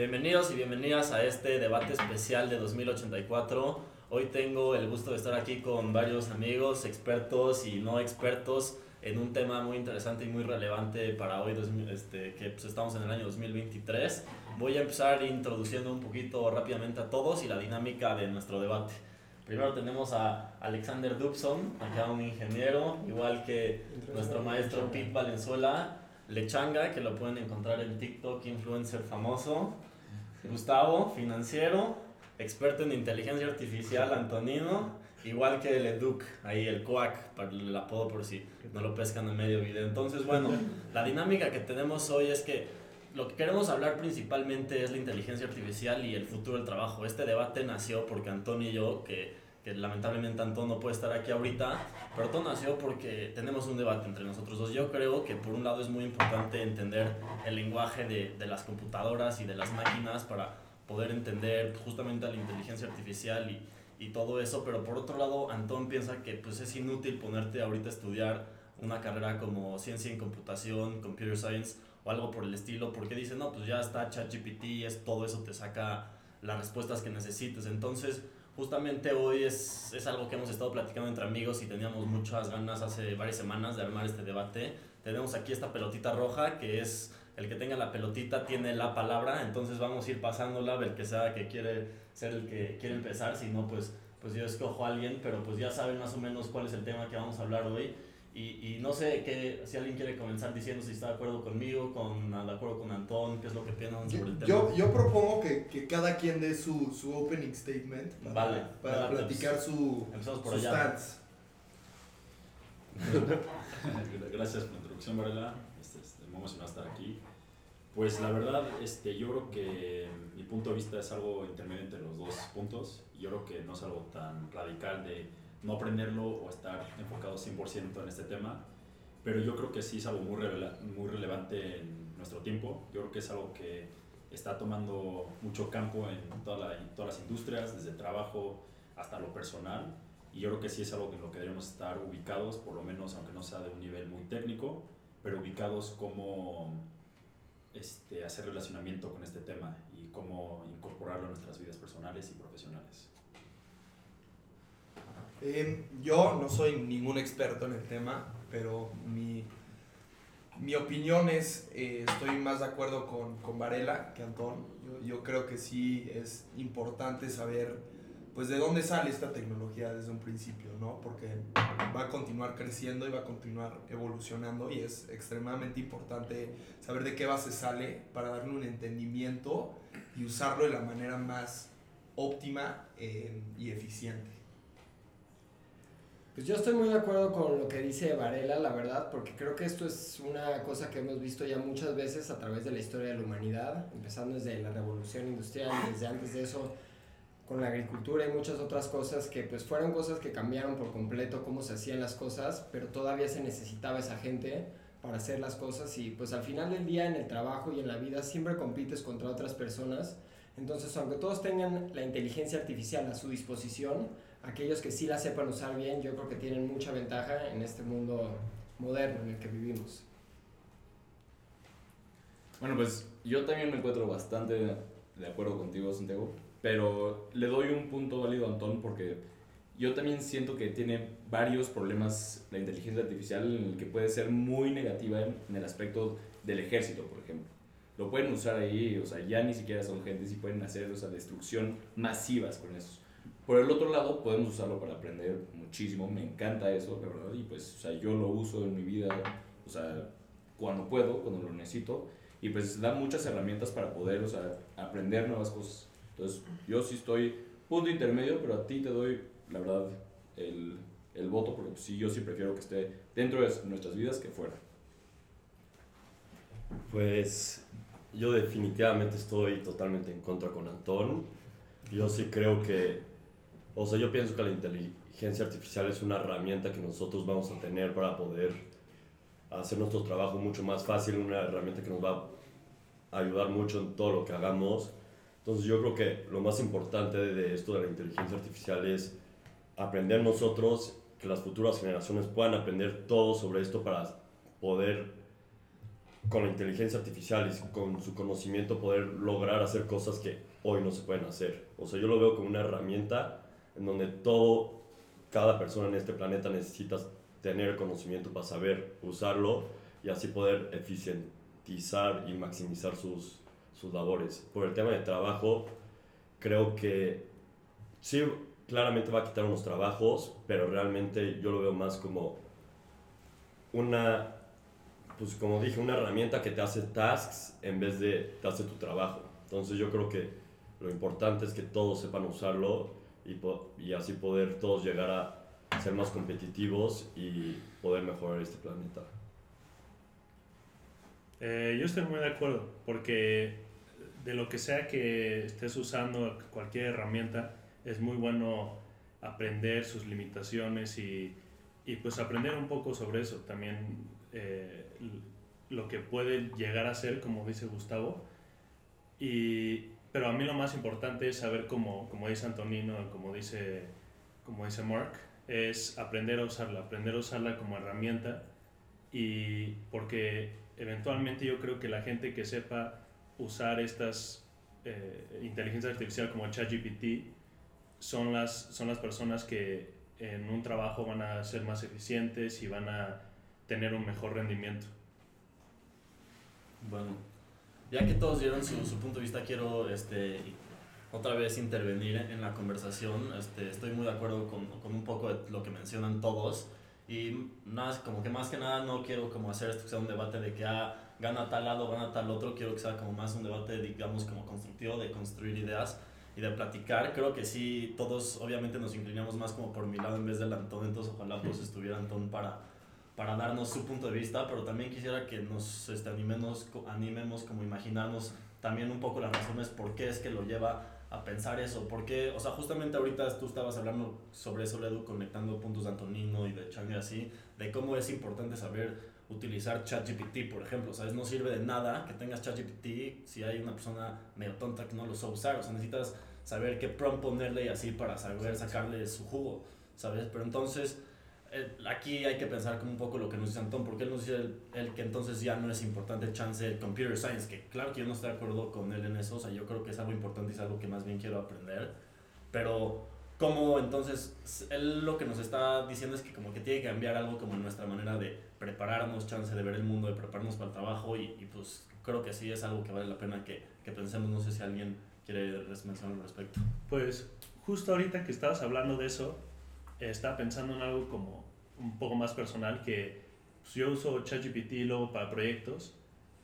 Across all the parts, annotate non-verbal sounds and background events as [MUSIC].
Bienvenidos y bienvenidas a este debate especial de 2084. Hoy tengo el gusto de estar aquí con varios amigos, expertos y no expertos en un tema muy interesante y muy relevante para hoy, este, que pues, estamos en el año 2023. Voy a empezar introduciendo un poquito rápidamente a todos y la dinámica de nuestro debate. Primero tenemos a Alexander Dubson, acá un ingeniero, igual que nuestro maestro Pete Valenzuela, Lechanga, que lo pueden encontrar en TikTok, influencer famoso. Gustavo, financiero, experto en inteligencia artificial, Antonino, igual que el Educ, ahí el COAC, para el apodo por si no lo pescan en medio video. Entonces, bueno, [LAUGHS] la dinámica que tenemos hoy es que lo que queremos hablar principalmente es la inteligencia artificial y el futuro del trabajo. Este debate nació porque Antonio y yo, que, que lamentablemente Antón no puede estar aquí ahorita, pero todo nació porque tenemos un debate entre nosotros dos. Yo creo que por un lado es muy importante entender el lenguaje de, de las computadoras y de las máquinas para poder entender justamente la inteligencia artificial y, y todo eso, pero por otro lado, Antón piensa que pues, es inútil ponerte ahorita a estudiar una carrera como ciencia en computación, computer science o algo por el estilo, porque dice, no, pues ya está ChatGPT, es, todo eso te saca las respuestas que necesites. Entonces, justamente hoy es, es algo que hemos estado platicando entre amigos y teníamos muchas ganas hace varias semanas de armar este debate. Tenemos aquí esta pelotita roja que es el que tenga la pelotita tiene la palabra, entonces vamos a ir pasándola, el que sea que quiere ser el que quiere empezar, si no, pues, pues yo escojo a alguien, pero pues ya saben más o menos cuál es el tema que vamos a hablar hoy. Y, y no sé qué, si alguien quiere comenzar diciendo si está de acuerdo conmigo, con, de acuerdo con Antón, qué es lo que piensan sobre el tema. Yo, yo propongo que, que cada quien dé su, su opening statement para, vale, para platicar su, por su stance. [LAUGHS] Gracias por la introducción, Varela. Este, este, muy emocionado estar aquí. Pues la verdad, este, yo creo que mi punto de vista es algo intermedio entre los dos puntos. Yo creo que no es algo tan radical de no aprenderlo o estar enfocado 100% en este tema, pero yo creo que sí es algo muy, relevante en nuestro tiempo. Yo creo que es algo que está tomando mucho campo en, toda en todas las industrias, desde el trabajo hasta lo personal. Y yo creo que sí es algo en lo que debemos estar ubicados, por lo menos aunque no sea de un nivel muy técnico, pero ubicados como este, hacer relacionamiento con este tema y cómo incorporarlo en nuestras vidas personales y profesionales. Eh, yo no soy ningún experto en el tema, pero mi, mi opinión es, eh, estoy más de acuerdo con, con Varela que Antón. Yo, creo que sí es importante saber pues de dónde sale esta tecnología desde un principio, ¿no? Porque va a continuar creciendo y va a continuar evolucionando y es extremadamente importante saber de qué base sale para darle un entendimiento y usarlo de la manera más óptima eh, y eficiente. Pues yo estoy muy de acuerdo con lo que dice Varela, la verdad, porque creo que esto es una cosa que hemos visto ya muchas veces a través de la historia de la humanidad, empezando desde la revolución industrial, desde antes de eso con la agricultura y muchas otras cosas que pues fueron cosas que cambiaron por completo cómo se hacían las cosas, pero todavía se necesitaba esa gente para hacer las cosas y pues al final del día en el trabajo y en la vida siempre compites contra otras personas. Entonces, aunque todos tengan la inteligencia artificial a su disposición, aquellos que sí la sepan usar bien, yo creo que tienen mucha ventaja en este mundo moderno en el que vivimos. Bueno, pues yo también me encuentro bastante de acuerdo contigo, Santiago. Pero le doy un punto válido a Antón porque yo también siento que tiene varios problemas la inteligencia artificial en el que puede ser muy negativa en, el aspecto del ejército, por ejemplo. Lo pueden usar ahí, o sea, ya ni siquiera son gentes y pueden hacer, o sea, destrucción masivas con eso. Por el otro lado, podemos usarlo para aprender muchísimo, me encanta eso, la verdad, y pues, o sea, yo lo uso en mi vida, o sea, cuando puedo, cuando lo necesito, y pues da muchas herramientas para poder, o sea, aprender nuevas cosas. Entonces, yo sí estoy punto intermedio, pero a ti te doy, la verdad, el, el voto, porque sí, yo sí prefiero que esté dentro de nuestras vidas que fuera. Pues yo definitivamente estoy totalmente en contra con Antón. Yo sí creo que, o sea, yo pienso que la inteligencia artificial es una herramienta que nosotros vamos a tener para poder hacer nuestro trabajo mucho más fácil, una herramienta que nos va a ayudar mucho en todo lo que hagamos entonces yo creo que lo más importante de esto de la inteligencia artificial es aprender nosotros, que las futuras generaciones puedan aprender todo sobre esto para poder con la inteligencia artificial y con su conocimiento poder lograr hacer cosas que hoy no se pueden hacer. O sea, yo lo veo como una herramienta en donde todo, cada persona en este planeta necesita tener conocimiento para saber usarlo y así poder eficientizar y maximizar sus, sus labores. Por el tema de trabajo, creo que sí, claramente va a quitar unos trabajos, pero realmente yo lo veo más como una, pues como dije, una herramienta que te hace tasks en vez de te hace tu trabajo. Entonces yo creo que lo importante es que todos sepan usarlo y, y así poder todos llegar a ser más competitivos y poder mejorar este planeta. Eh, yo estoy muy de acuerdo, porque de lo que sea que estés usando, cualquier herramienta, es muy bueno aprender sus limitaciones y, y pues aprender un poco sobre eso. También eh, lo que puede llegar a ser, como dice Gustavo. Y, pero a mí lo más importante es saber, como, como dice Antonino, como dice, como dice Mark, es aprender a usarla, aprender a usarla como herramienta. Y porque eventualmente yo creo que la gente que sepa usar estas eh, inteligencias artificiales como ChatGPT son las, son las personas que en un trabajo van a ser más eficientes y van a tener un mejor rendimiento. Bueno, ya que todos dieron su, su punto de vista, quiero este, otra vez intervenir en la conversación. Este, estoy muy de acuerdo con, con, un poco de lo que mencionan todos. Y nada, como que más que nada no quiero como hacer esto que sea un debate de que ah, gana tal lado, gana tal otro. Quiero que sea como más un debate, digamos, como constructivo, de construir ideas y de platicar. Creo que sí, todos obviamente nos inclinamos más como por mi lado en vez del Antón, entonces ojalá pues estuviera Antón para, para darnos su punto de vista, pero también quisiera que nos este, animemos, animemos como imaginarnos también un poco las razones por qué es que lo lleva a pensar eso, porque, o sea, justamente ahorita tú estabas hablando sobre eso, Ledu, conectando puntos de Antonino y de Chang y así, de cómo es importante saber utilizar ChatGPT, por ejemplo, ¿sabes? No sirve de nada que tengas ChatGPT si hay una persona medio tonta que no lo sabe usar, o sea, necesitas saber qué prompt ponerle y así para saber sacarle su jugo, ¿sabes? Pero entonces, aquí hay que pensar como un poco lo que nos dice Antón, porque él nos dice el, que entonces ya no es importante chance el computer science, que claro que yo no estoy de acuerdo con él en eso, o sea, yo creo que es algo importante y es algo que más bien quiero aprender, pero como entonces él lo que nos está diciendo es que como que tiene que cambiar algo como nuestra manera de prepararnos, chance de ver el mundo, de prepararnos para el trabajo y, y pues creo que sí es algo que vale la pena que, que pensemos, no sé si alguien quiere mencionar al respecto. Pues justo ahorita que estabas hablando de eso, estaba pensando en algo como un poco más personal que pues, yo uso ChatGPT luego para proyectos,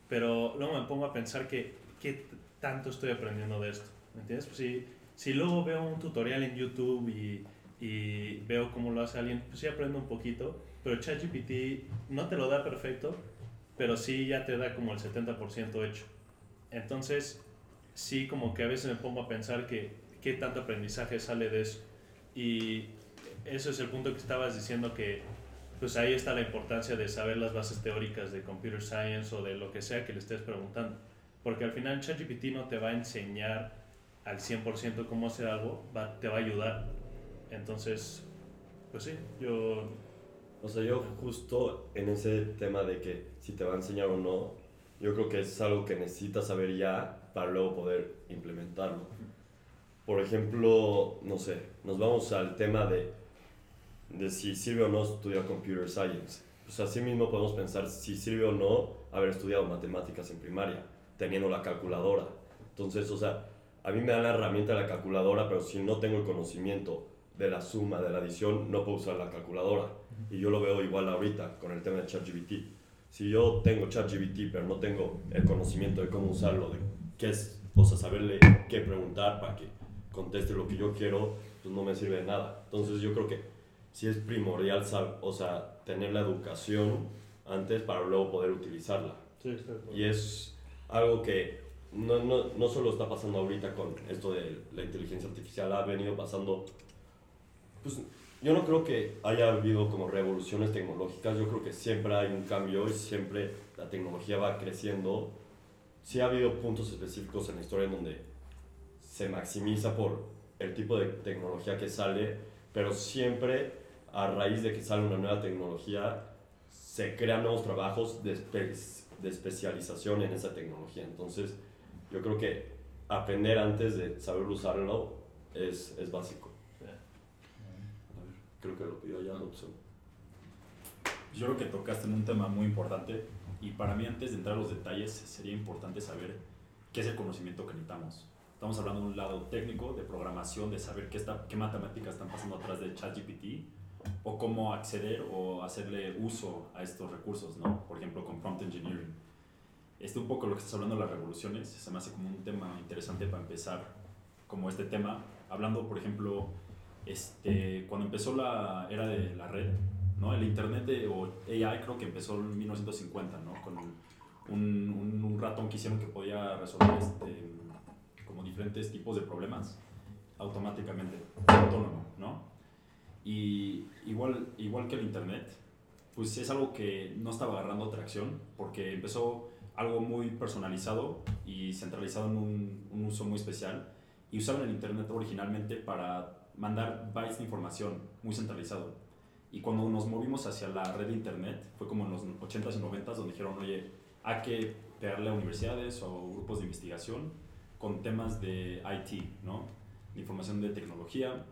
pero luego me pongo a pensar que qué tanto estoy aprendiendo de esto, ¿me entiendes? Pues si si luego veo un tutorial en YouTube y, y veo cómo lo hace alguien, pues sí aprendo un poquito, pero ChatGPT no te lo da perfecto, pero sí ya te da como el 70% hecho. Entonces, sí como que a veces me pongo a pensar que qué tanto aprendizaje sale de eso. Y eso es el punto que estabas diciendo que pues ahí está la importancia de saber las bases teóricas de computer science o de lo que sea que le estés preguntando. Porque al final ChatGPT no te va a enseñar al 100% cómo hacer algo, va, te va a ayudar. Entonces, pues sí, yo... O sea, yo justo en ese tema de que si te va a enseñar o no, yo creo que es algo que necesitas saber ya para luego poder implementarlo. Por ejemplo, no sé, nos vamos al tema de, de si sirve o no estudiar computer science. Pues así mismo podemos pensar si sirve o no haber estudiado matemáticas en primaria, teniendo la calculadora. Entonces, o sea, a mí me da la herramienta de la calculadora, pero si no tengo el conocimiento de la suma, de la adición, no puedo usar la calculadora. Y yo lo veo igual ahorita con el tema de ChatGPT. Si yo tengo ChatGPT, pero no tengo el conocimiento de cómo usarlo, de qué es, o sea, saberle qué preguntar para que conteste lo que yo quiero, pues no me sirve de nada. Entonces yo creo que sí es primordial, o sea, tener la educación antes para luego poder utilizarla. Sí, y es algo que no, no, no solo está pasando ahorita con esto de la inteligencia artificial, ha venido pasando, pues yo no creo que haya habido como revoluciones tecnológicas, yo creo que siempre hay un cambio y siempre la tecnología va creciendo. Sí ha habido puntos específicos en la historia en donde se maximiza por el tipo de tecnología que sale, pero siempre a raíz de que sale una nueva tecnología se crean nuevos trabajos de especialización en esa tecnología. Entonces, yo creo que aprender antes de saber usarlo es, es básico. Creo que lo pidió ya opción. Yo creo que tocaste en un tema muy importante y para mí antes de entrar a los detalles sería importante saber qué es el conocimiento que necesitamos. Estamos hablando de un lado técnico, de programación, de saber qué, está, qué matemáticas están pasando atrás de ChatGPT o cómo acceder o hacerle uso a estos recursos, ¿no? Por ejemplo, con prompt engineering. Este un poco lo que estás hablando de las revoluciones, se me hace como un tema interesante para empezar como este tema, hablando, por ejemplo, este, cuando empezó la era de la red, ¿no? El Internet o AI creo que empezó en 1950, ¿no? Con un, un, un ratón que hicieron que podía resolver este, como diferentes tipos de problemas automáticamente, autónomo, ¿no? Y igual, igual que el Internet, pues es algo que no estaba agarrando tracción porque empezó algo muy personalizado y centralizado en un, un uso muy especial y usaban el Internet originalmente para mandar bytes de información muy centralizado. Y cuando nos movimos hacia la red de Internet, fue como en los 80s y 90s donde dijeron, oye, hay que pegarle a universidades o grupos de investigación con temas de IT, ¿no? De información de tecnología.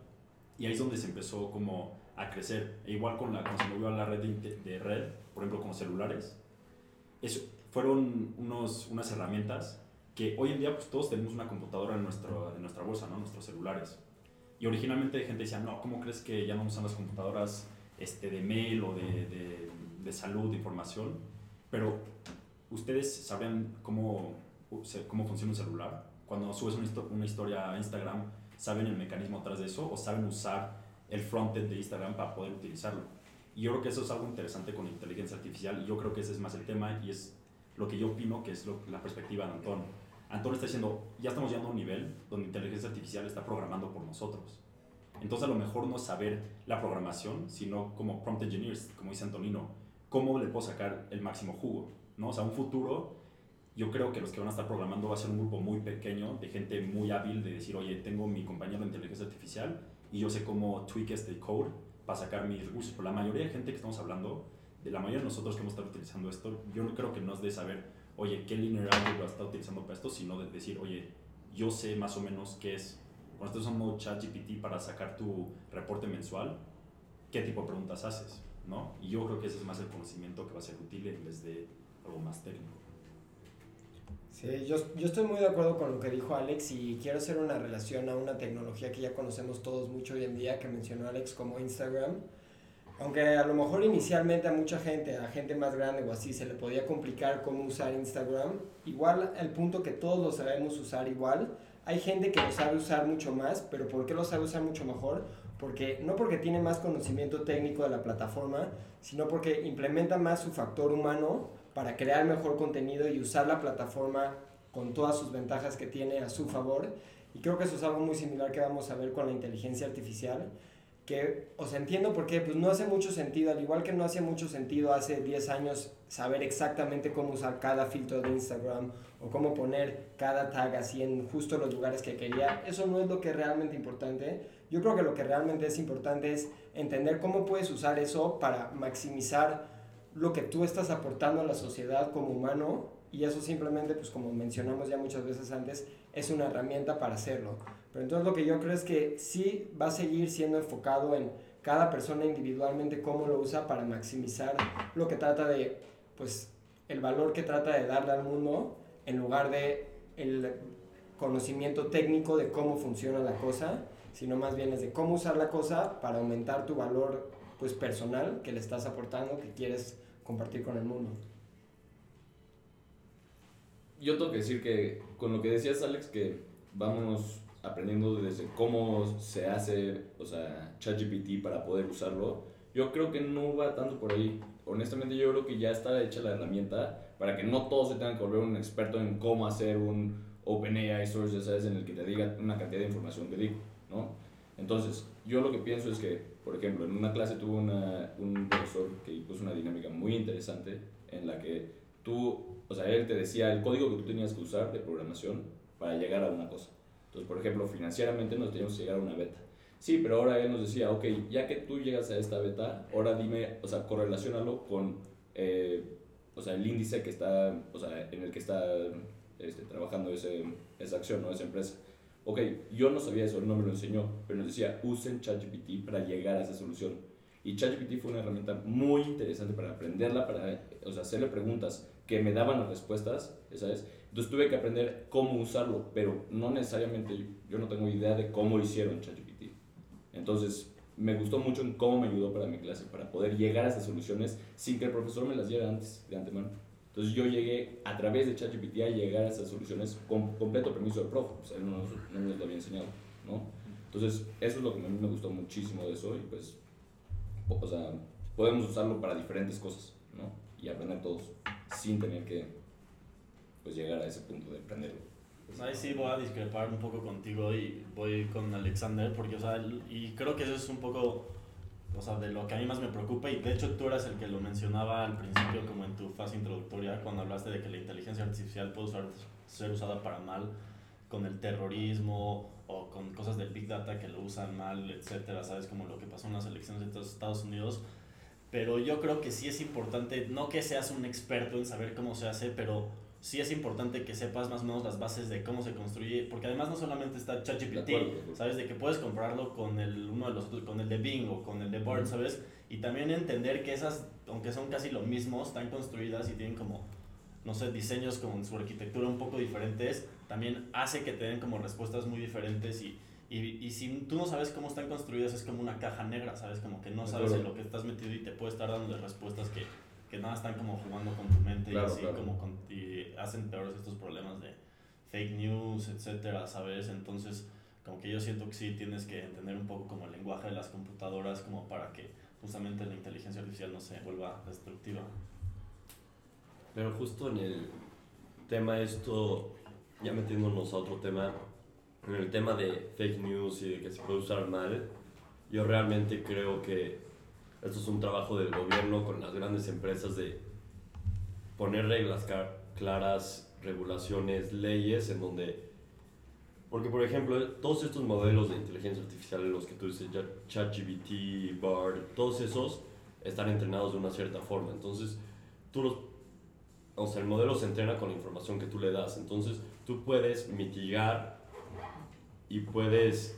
Y ahí es donde se empezó como a crecer. E igual con la, cuando se movió a la red de, de red, por ejemplo, con celulares, eso, fueron unos, unas herramientas que hoy en día pues, todos tenemos una computadora en, nuestro, en nuestra bolsa, ¿no? Nuestros celulares. Y originalmente gente decía, no, ¿cómo crees que ya no usan las computadoras este, de mail o de, de, de salud, de información? Pero ustedes saben cómo, cómo funciona un celular. Cuando subes una, una historia a Instagram, ¿saben el mecanismo atrás de eso o saben usar el frontend de Instagram para poder utilizarlo? Y yo creo que eso es algo interesante con inteligencia artificial y yo creo que ese es más el tema y es lo que yo opino que es la perspectiva de Antón Antonio está diciendo, ya estamos llegando a un nivel donde inteligencia artificial está programando por nosotros. Entonces a lo mejor no saber la programación, sino como prompt engineers, como dice Antonino, cómo le puedo sacar el máximo jugo. ¿no? O sea, un futuro, yo creo que los que van a estar programando va a ser un grupo muy pequeño de gente muy hábil de decir, oye, tengo mi compañero de inteligencia artificial y yo sé cómo tweak este code para sacar mis recursos. Pero la mayoría de gente que estamos hablando, de la mayoría de nosotros que hemos estado utilizando esto, yo no creo que no es de saber oye, ¿qué linear algebra está utilizando para esto? Sino de decir, oye, yo sé más o menos qué es. Cuando estás usando ChatGPT para sacar tu reporte mensual, ¿qué tipo de preguntas haces? ¿no? Y yo creo que ese es más el conocimiento que va a ser útil en vez de algo más técnico. Sí, yo, yo estoy muy de acuerdo con lo que dijo Alex y quiero hacer una relación a una tecnología que ya conocemos todos mucho hoy en día, que mencionó Alex como Instagram aunque a lo mejor inicialmente a mucha gente, a gente más grande o así, se le podía complicar cómo usar Instagram, igual el punto que todos lo sabemos usar igual, hay gente que lo sabe usar mucho más, pero ¿por qué lo sabe usar mucho mejor? Porque no porque tiene más conocimiento técnico de la plataforma, sino porque implementa más su factor humano para crear mejor contenido y usar la plataforma con todas sus ventajas que tiene a su favor. Y creo que eso es algo muy similar que vamos a ver con la inteligencia artificial que, o sea, entiendo por qué, pues no hace mucho sentido, al igual que no hacía mucho sentido hace 10 años saber exactamente cómo usar cada filtro de Instagram o cómo poner cada tag así en justo los lugares que quería, eso no es lo que es realmente importante. Yo creo que lo que realmente es importante es entender cómo puedes usar eso para maximizar lo que tú estás aportando a la sociedad como humano y eso simplemente, pues como mencionamos ya muchas veces antes, es una herramienta para hacerlo. Pero entonces lo que yo creo es que sí va a seguir siendo enfocado en cada persona individualmente cómo lo usa para maximizar lo que trata de, pues, el valor que trata de darle al mundo en lugar de el conocimiento técnico de cómo funciona la cosa, sino más bien es de cómo usar la cosa para aumentar tu valor pues personal que le estás aportando, que quieres compartir con el mundo yo tengo que decir que con lo que decías, Alex, que vamos aprendiendo desde cómo se hace, o sea, ChatGPT para poder usarlo, yo creo que no va tanto por ahí. Honestamente, yo creo que ya está hecha la herramienta para que no todos se tengan que volver un experto en cómo hacer un OpenAI Source, ya sabes, en el que te diga una cantidad de información que digo, ¿no? Entonces, yo lo que pienso es que, por ejemplo, en una clase tuve una, un profesor que puso una dinámica muy interesante en la que tú o sea, él te decía el código que tú tenías que usar de programación para llegar a una cosa. Entonces, por ejemplo, financieramente nos teníamos que llegar a una beta. Sí, pero ahora él nos decía, ok, ya que tú llegas a esta beta, ahora dime, o sea, correlacionalo con eh, o sea, el índice que está, o sea, en el que está este, trabajando ese, esa acción, ¿no? Esa empresa. Ok, yo no sabía eso, no me lo enseñó, pero nos decía, usen ChatGPT para llegar a esa solución. Y ChatGPT fue una herramienta muy interesante para aprenderla, para o sea, hacerle preguntas que me daban las respuestas, ¿sabes? Entonces tuve que aprender cómo usarlo, pero no necesariamente, yo no tengo idea de cómo hicieron ChatGPT. Entonces me gustó mucho en cómo me ayudó para mi clase, para poder llegar a esas soluciones sin que el profesor me las diera antes, de antemano. Entonces yo llegué a través de ChatGPT a llegar a esas soluciones con completo permiso del profe, sea, él no, nos- no me lo había enseñado, ¿no? Entonces eso es lo que a mí me gustó muchísimo de eso y pues, o sea, podemos usarlo para diferentes cosas, ¿no? Y aprender todos sin tener que, pues, llegar a ese punto de aprenderlo. Ahí sí voy a discrepar un poco contigo y voy con Alexander, porque, o sea, y creo que eso es un poco, o sea, de lo que a mí más me preocupa, y de hecho tú eras el que lo mencionaba al principio, como en tu fase introductoria, cuando hablaste de que la inteligencia artificial puede usar- ser usada para mal, con el terrorismo o con cosas del Big Data que lo usan mal, etcétera, ¿sabes? Como lo que pasó en las elecciones de Estados Unidos. Pero yo creo que sí es importante, no que seas un experto en saber cómo se hace, pero sí es importante que sepas más o menos las bases de cómo se construye, porque además no solamente está ChatGPT. ¿sabes? De que puedes comprarlo con el, uno de los otros, con el de Bing o con el de Bard. ¿sabes? Y también entender que esas, aunque son casi lo mismo, están construidas y tienen como, no sé, diseños con su arquitectura un poco diferentes, también hace que te den como respuestas muy diferentes y, y, y si tú no sabes cómo están construidas es como una caja negra, ¿sabes? Como que no sabes en lo que estás metido y te puede estar dando respuestas que, que nada están como jugando con tu mente Claro, y así claro. como con- y hacen peores estos problemas de fake news, etcétera, ¿sabes? Entonces, como que yo siento que sí tienes que entender un poco como el lenguaje de las computadoras como para que justamente la inteligencia artificial no se vuelva destructiva. Pero justo en el tema esto, ya metiéndonos a otro tema, en el tema de fake news y de que se puede usar mal, yo realmente creo que esto es un trabajo del gobierno con las grandes empresas de poner reglas claras, regulaciones, leyes en donde... Porque, por ejemplo, todos estos modelos de inteligencia artificial, los que tú dices, ChatGPT, BARD, todos esos están entrenados de una cierta forma. Entonces, tú los o sea, el modelo se entrena con la información que tú le das. Entonces, tú puedes mitigar y puedes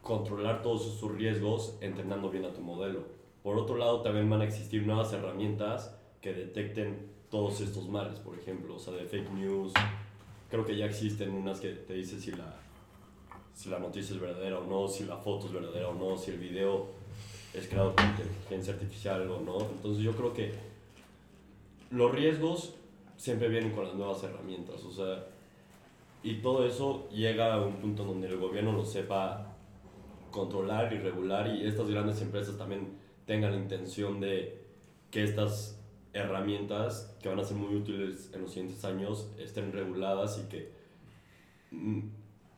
controlar todos esos riesgos entrenando bien a tu modelo. Por otro lado, también van a existir nuevas herramientas que detecten todos estos males, por ejemplo, o sea, de fake news. Creo que ya existen unas que te dicen si la, si la noticia es verdadera o no, si la foto es verdadera o no, si el video es creado por inteligencia artificial o no. Entonces, yo creo que los riesgos siempre vienen con las nuevas herramientas, o sea, y todo eso llega a un punto donde el gobierno lo sepa controlar y regular y estas grandes empresas también tengan la intención de que estas herramientas que van a ser muy útiles en los siguientes años estén reguladas y que mm,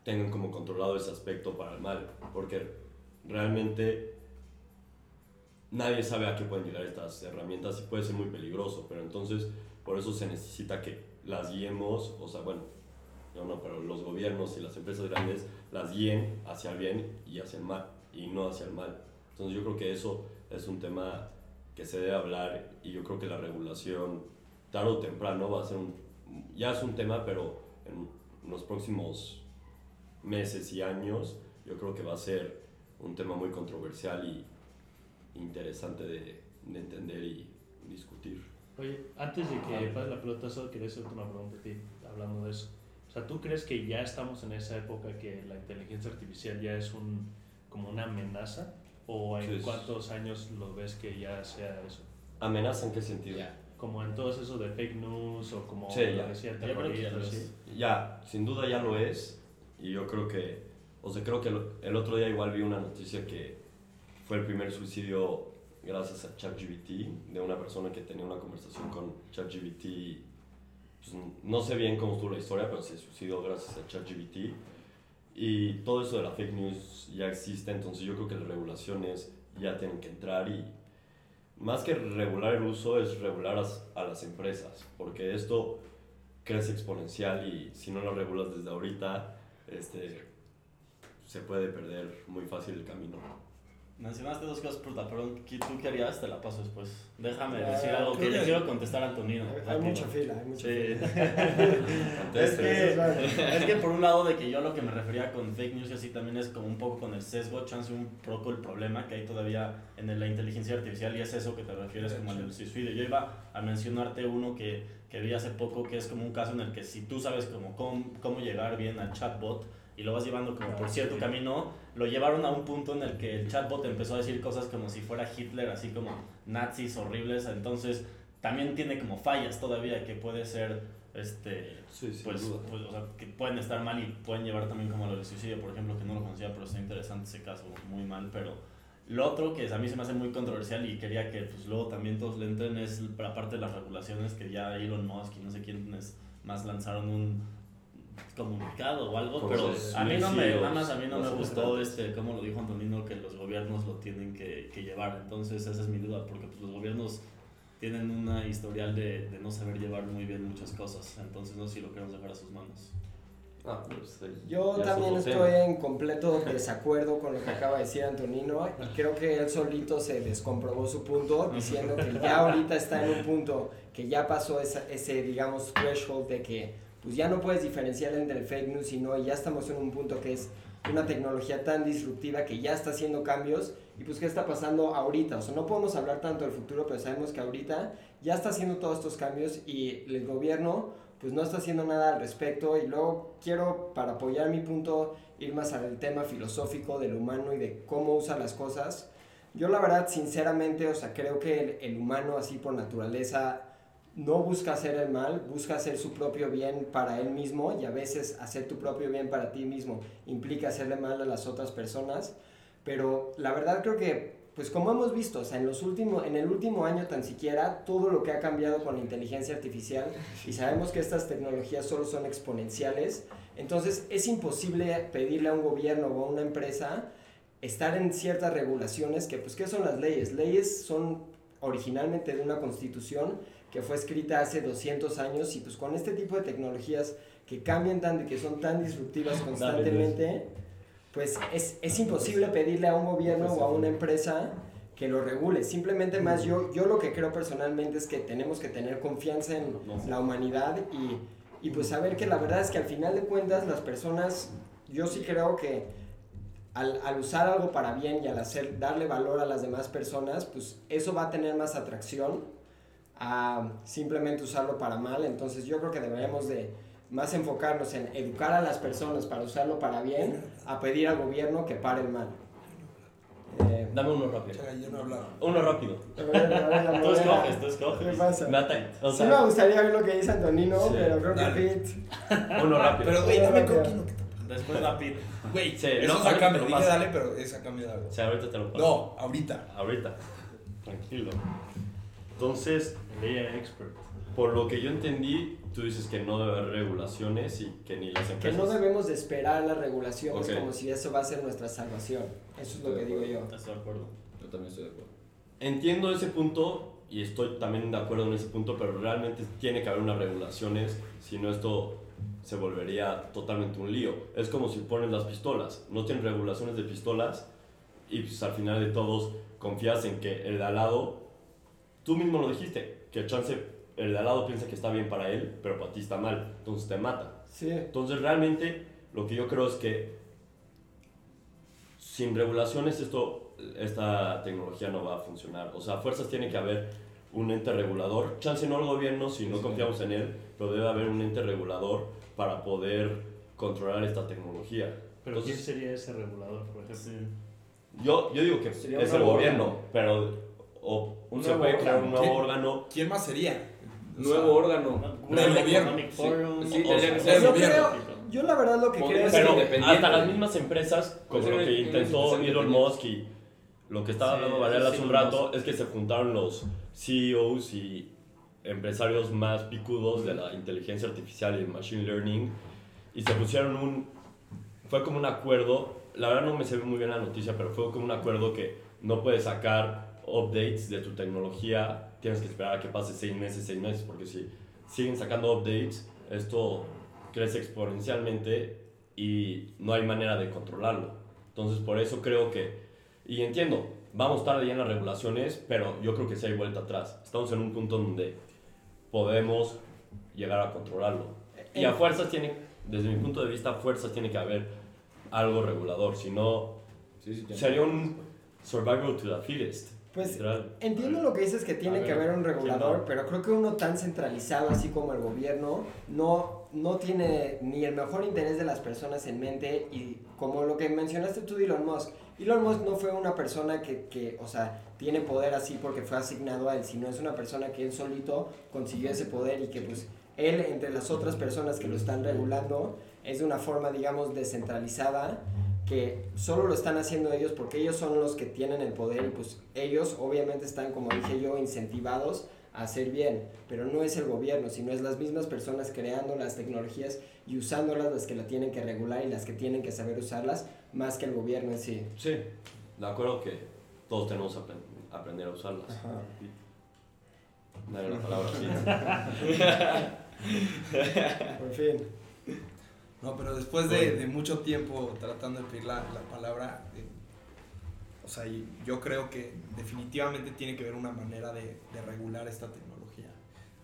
tengan como controlado ese aspecto para el mal, porque realmente nadie sabe a qué pueden llegar estas herramientas y puede ser muy peligroso, pero entonces por eso se necesita que las guiemos, o sea, bueno, no, no, pero los gobiernos y las empresas grandes las guíen hacia el bien y hacia el mal, y no hacia el mal. Entonces yo creo que eso es un tema que se debe hablar y yo creo que la regulación tarde o temprano va a ser un, ya es un tema, pero en los próximos meses y años yo creo que va a ser un tema muy controversial y interesante de, de entender y discutir. Oye, antes de que pase la pelota, solo quería hacerte una pregunta a ti, hablando de eso. O sea, ¿tú crees que ya estamos en esa época que la inteligencia artificial ya es un, como una amenaza? ¿O en Sí, sí. cuántos años lo ves que ya sea eso? ¿Amenaza en qué sentido? Ya. Como en todo eso de fake news o como Sí, lo ya. decía ya es. sí. Ya, sin duda ya lo es. Y yo creo que, o sea, creo que el, el otro día igual vi una noticia que fue el primer suicidio gracias a ChatGPT, de una persona que tenía una conversación con ChatGPT. Pues, no sé bien cómo estuvo la historia, pero se suicidó gracias a ChatGPT. Y todo eso de la fake news ya existe, entonces yo creo que las regulaciones ya tienen que entrar y más que regular el uso es regular a las empresas, porque esto crece exponencial y si no lo regulas desde ahorita, este, se puede perder muy fácil el camino. Mencionaste dos cosas, puta, pero ¿qué- ¿tú qué harías? Te la paso después. Déjame Ah, decir algo que creo le que- quiero contestar a Antonino. Hay, hay mucha fila, hay mucha Sí. fila. [LAUGHS] [LAUGHS] es, que, es que por un lado de que yo lo que me refería con fake news y así también es como un poco con el sesgo, chance un poco el problema que hay todavía en la inteligencia artificial y es eso que te refieres como al suicidio. Yo iba a mencionarte uno que, que vi hace poco que es como un caso en el que si tú sabes como cómo, cómo llegar bien al chatbot y lo vas llevando como por cierto camino, lo llevaron a un punto en el que el chatbot empezó a decir cosas como si fuera Hitler, así como nazis horribles, entonces también tiene como fallas todavía que puede ser este Sí, pues, pues, o sea, que pueden estar mal y pueden llevar también como lo del suicidio, por ejemplo, que no lo conocía, pero está interesante ese caso, muy mal, pero lo otro que a mí se me hace muy controversial y quería que pues luego también todos le entren es la parte de las regulaciones que ya Elon Musk y no sé quiénes más lanzaron un comunicado o algo, Con pero a mí no me, nada más a mí no me gustó este, como lo dijo Antonino, que los gobiernos lo tienen que, que llevar, entonces esa es mi duda, porque pues, los gobiernos tienen una historial de, de no saber llevar muy bien muchas cosas, entonces no sé si lo queremos dejar a sus manos. Ah, pues. Yo también estoy tema. en completo desacuerdo con lo que acaba de decir Antonino y creo que él solito se descomprobó su punto diciendo que ya ahorita está en un punto que ya pasó esa- ese, digamos, threshold de que pues ya no puedes diferenciar entre fake news y no y ya estamos en un punto que es una tecnología tan disruptiva que ya está haciendo cambios y pues qué está pasando ahorita, o sea, no podemos hablar tanto del futuro, pero sabemos que ahorita ya está haciendo todos estos cambios y el gobierno pues no está haciendo nada al respecto y luego quiero para apoyar mi punto ir más al tema filosófico del humano y de cómo usa las cosas. Yo la verdad sinceramente, o sea, creo que el, el humano así por naturaleza no busca hacer el mal, busca hacer su propio bien para él mismo y a veces hacer tu propio bien para ti mismo implica hacerle mal a las otras personas, pero la verdad creo que pues como hemos visto, o sea, en los últimos en el último año tan siquiera todo lo que ha cambiado con la inteligencia artificial y sabemos que estas tecnologías solo son exponenciales, entonces es imposible pedirle a un gobierno o a una empresa estar en ciertas regulaciones que pues qué son las leyes? Leyes son originalmente de una constitución que fue escrita hace 200 años y pues con este tipo de tecnologías que cambian tanto y que son tan disruptivas constantemente, pues es, es imposible pedirle a un gobierno o a una empresa que lo regule. Simplemente más yo, yo lo que creo personalmente es que tenemos que tener confianza en la humanidad y, y pues saber que la verdad es que al final de cuentas las personas, yo sí creo que al, al usar algo para bien y al hacer, darle valor a las demás personas, pues eso va a tener más atracción a simplemente usarlo para mal. Entonces yo creo que deberíamos de más enfocarnos en educar a las personas para usarlo para bien, a pedir al gobierno que pare el mal. Eh, Dame uno rápido. Chaga, yo no. Uno rápido. [LAUGHS] Tú escoges, tú escoges. ¿Qué pasa? O Sí sea, me gustaría ver lo que dice Antonino, Sí, pero creo dale. que Pete... uno rápido. Pero, güey, dame coquino. Después la pit. Güey, Sí, eso no, Dije paso. dale, pero es a cambio de algo. Sea, ahorita te lo paso. No, ahorita. Ahorita. Tranquilo. Entonces, Expert. por lo que yo entendí, tú dices que no debe haber regulaciones y que ni las Que empresas... no debemos de esperar las regulaciones Ok. como si eso va a ser nuestra salvación. Eso es lo que digo yo. Estoy de acuerdo. Yo también estoy de acuerdo. Entiendo ese punto y estoy también de acuerdo en ese punto, pero realmente tiene que haber unas regulaciones, si no esto se volvería totalmente un lío. Es como si pones las pistolas, no tienen regulaciones de pistolas y pues al final de todos confías en que el de al lado, tú mismo lo dijiste, que chance el de al lado piensa que está bien para él, pero para ti está mal, entonces te mata. Sí. Entonces realmente lo que yo creo es que sin regulaciones esto, esta tecnología no va a funcionar. O sea, a fuerzas tiene que haber un ente regulador. Chance no el gobierno si no Sí. confiamos en él, pero debe haber un ente regulador para poder controlar esta tecnología. Pero ¿quién sería ese regulador, por ejemplo? Yo, yo digo que Sería es el gobierno, pero o Un nuevo puede crear un órgano. nuevo ¿Quién? órgano. ¿Quién más sería? O sea, Nuevo órgano. World gobierno. Economic Sí. Sí, o sea, Yo gobierno. creo, yo la verdad lo que creo es Pero hasta las mismas empresas, como Puede lo que intentó Elon. Musk y lo que estaba Sí, hablando Varela sí, hace un rato, es que se juntaron los CEOs y empresarios más picudos de la inteligencia artificial y el machine learning y se pusieron un... Fue como un acuerdo, la verdad no me se ve muy bien la noticia, pero fue como un acuerdo que no puedes sacar updates de tu tecnología, tienes que esperar a que pase seis meses, seis meses, porque si siguen sacando updates, esto crece exponencialmente y no hay manera de controlarlo. Entonces, por eso creo que Y entiendo, vamos tarde ya en las regulaciones, pero yo creo que sí hay vuelta atrás. Estamos en un punto donde podemos llegar a controlarlo. Y a fuerzas tiene, desde mi punto de vista, a fuerzas tiene que haber algo regulador, si no Sí, sí, ya. sería un survival to the fittest. Pues literal. entiendo lo que dices que tiene que haber un regulador, pero creo que uno tan centralizado así como el gobierno no, no tiene ni el mejor interés de las personas en mente y como lo que mencionaste tú de Elon Musk, Elon Musk no fue una persona que, que, o sea, tiene poder así porque fue asignado a él, sino es una persona que él solito consiguió ese poder y que pues él entre las otras personas que lo están regulando es de una forma digamos descentralizada que solo lo están haciendo ellos porque ellos son los que tienen el poder y pues ellos obviamente están, como dije yo, incentivados a hacer bien, pero no es el gobierno, sino es las mismas personas creando las tecnologías y usándolas las que la tienen que regular y las que tienen que saber usarlas más que el gobierno en sí. Sí, de acuerdo que todos tenemos que apren- aprender a usarlas. Ajá. Dale la palabra así. Por [LAUGHS] [LAUGHS] fin. No, pero después de, de mucho tiempo tratando de pedir la, la palabra, eh, o sea, yo creo que definitivamente tiene que haber una manera de, de regular esta tecnología.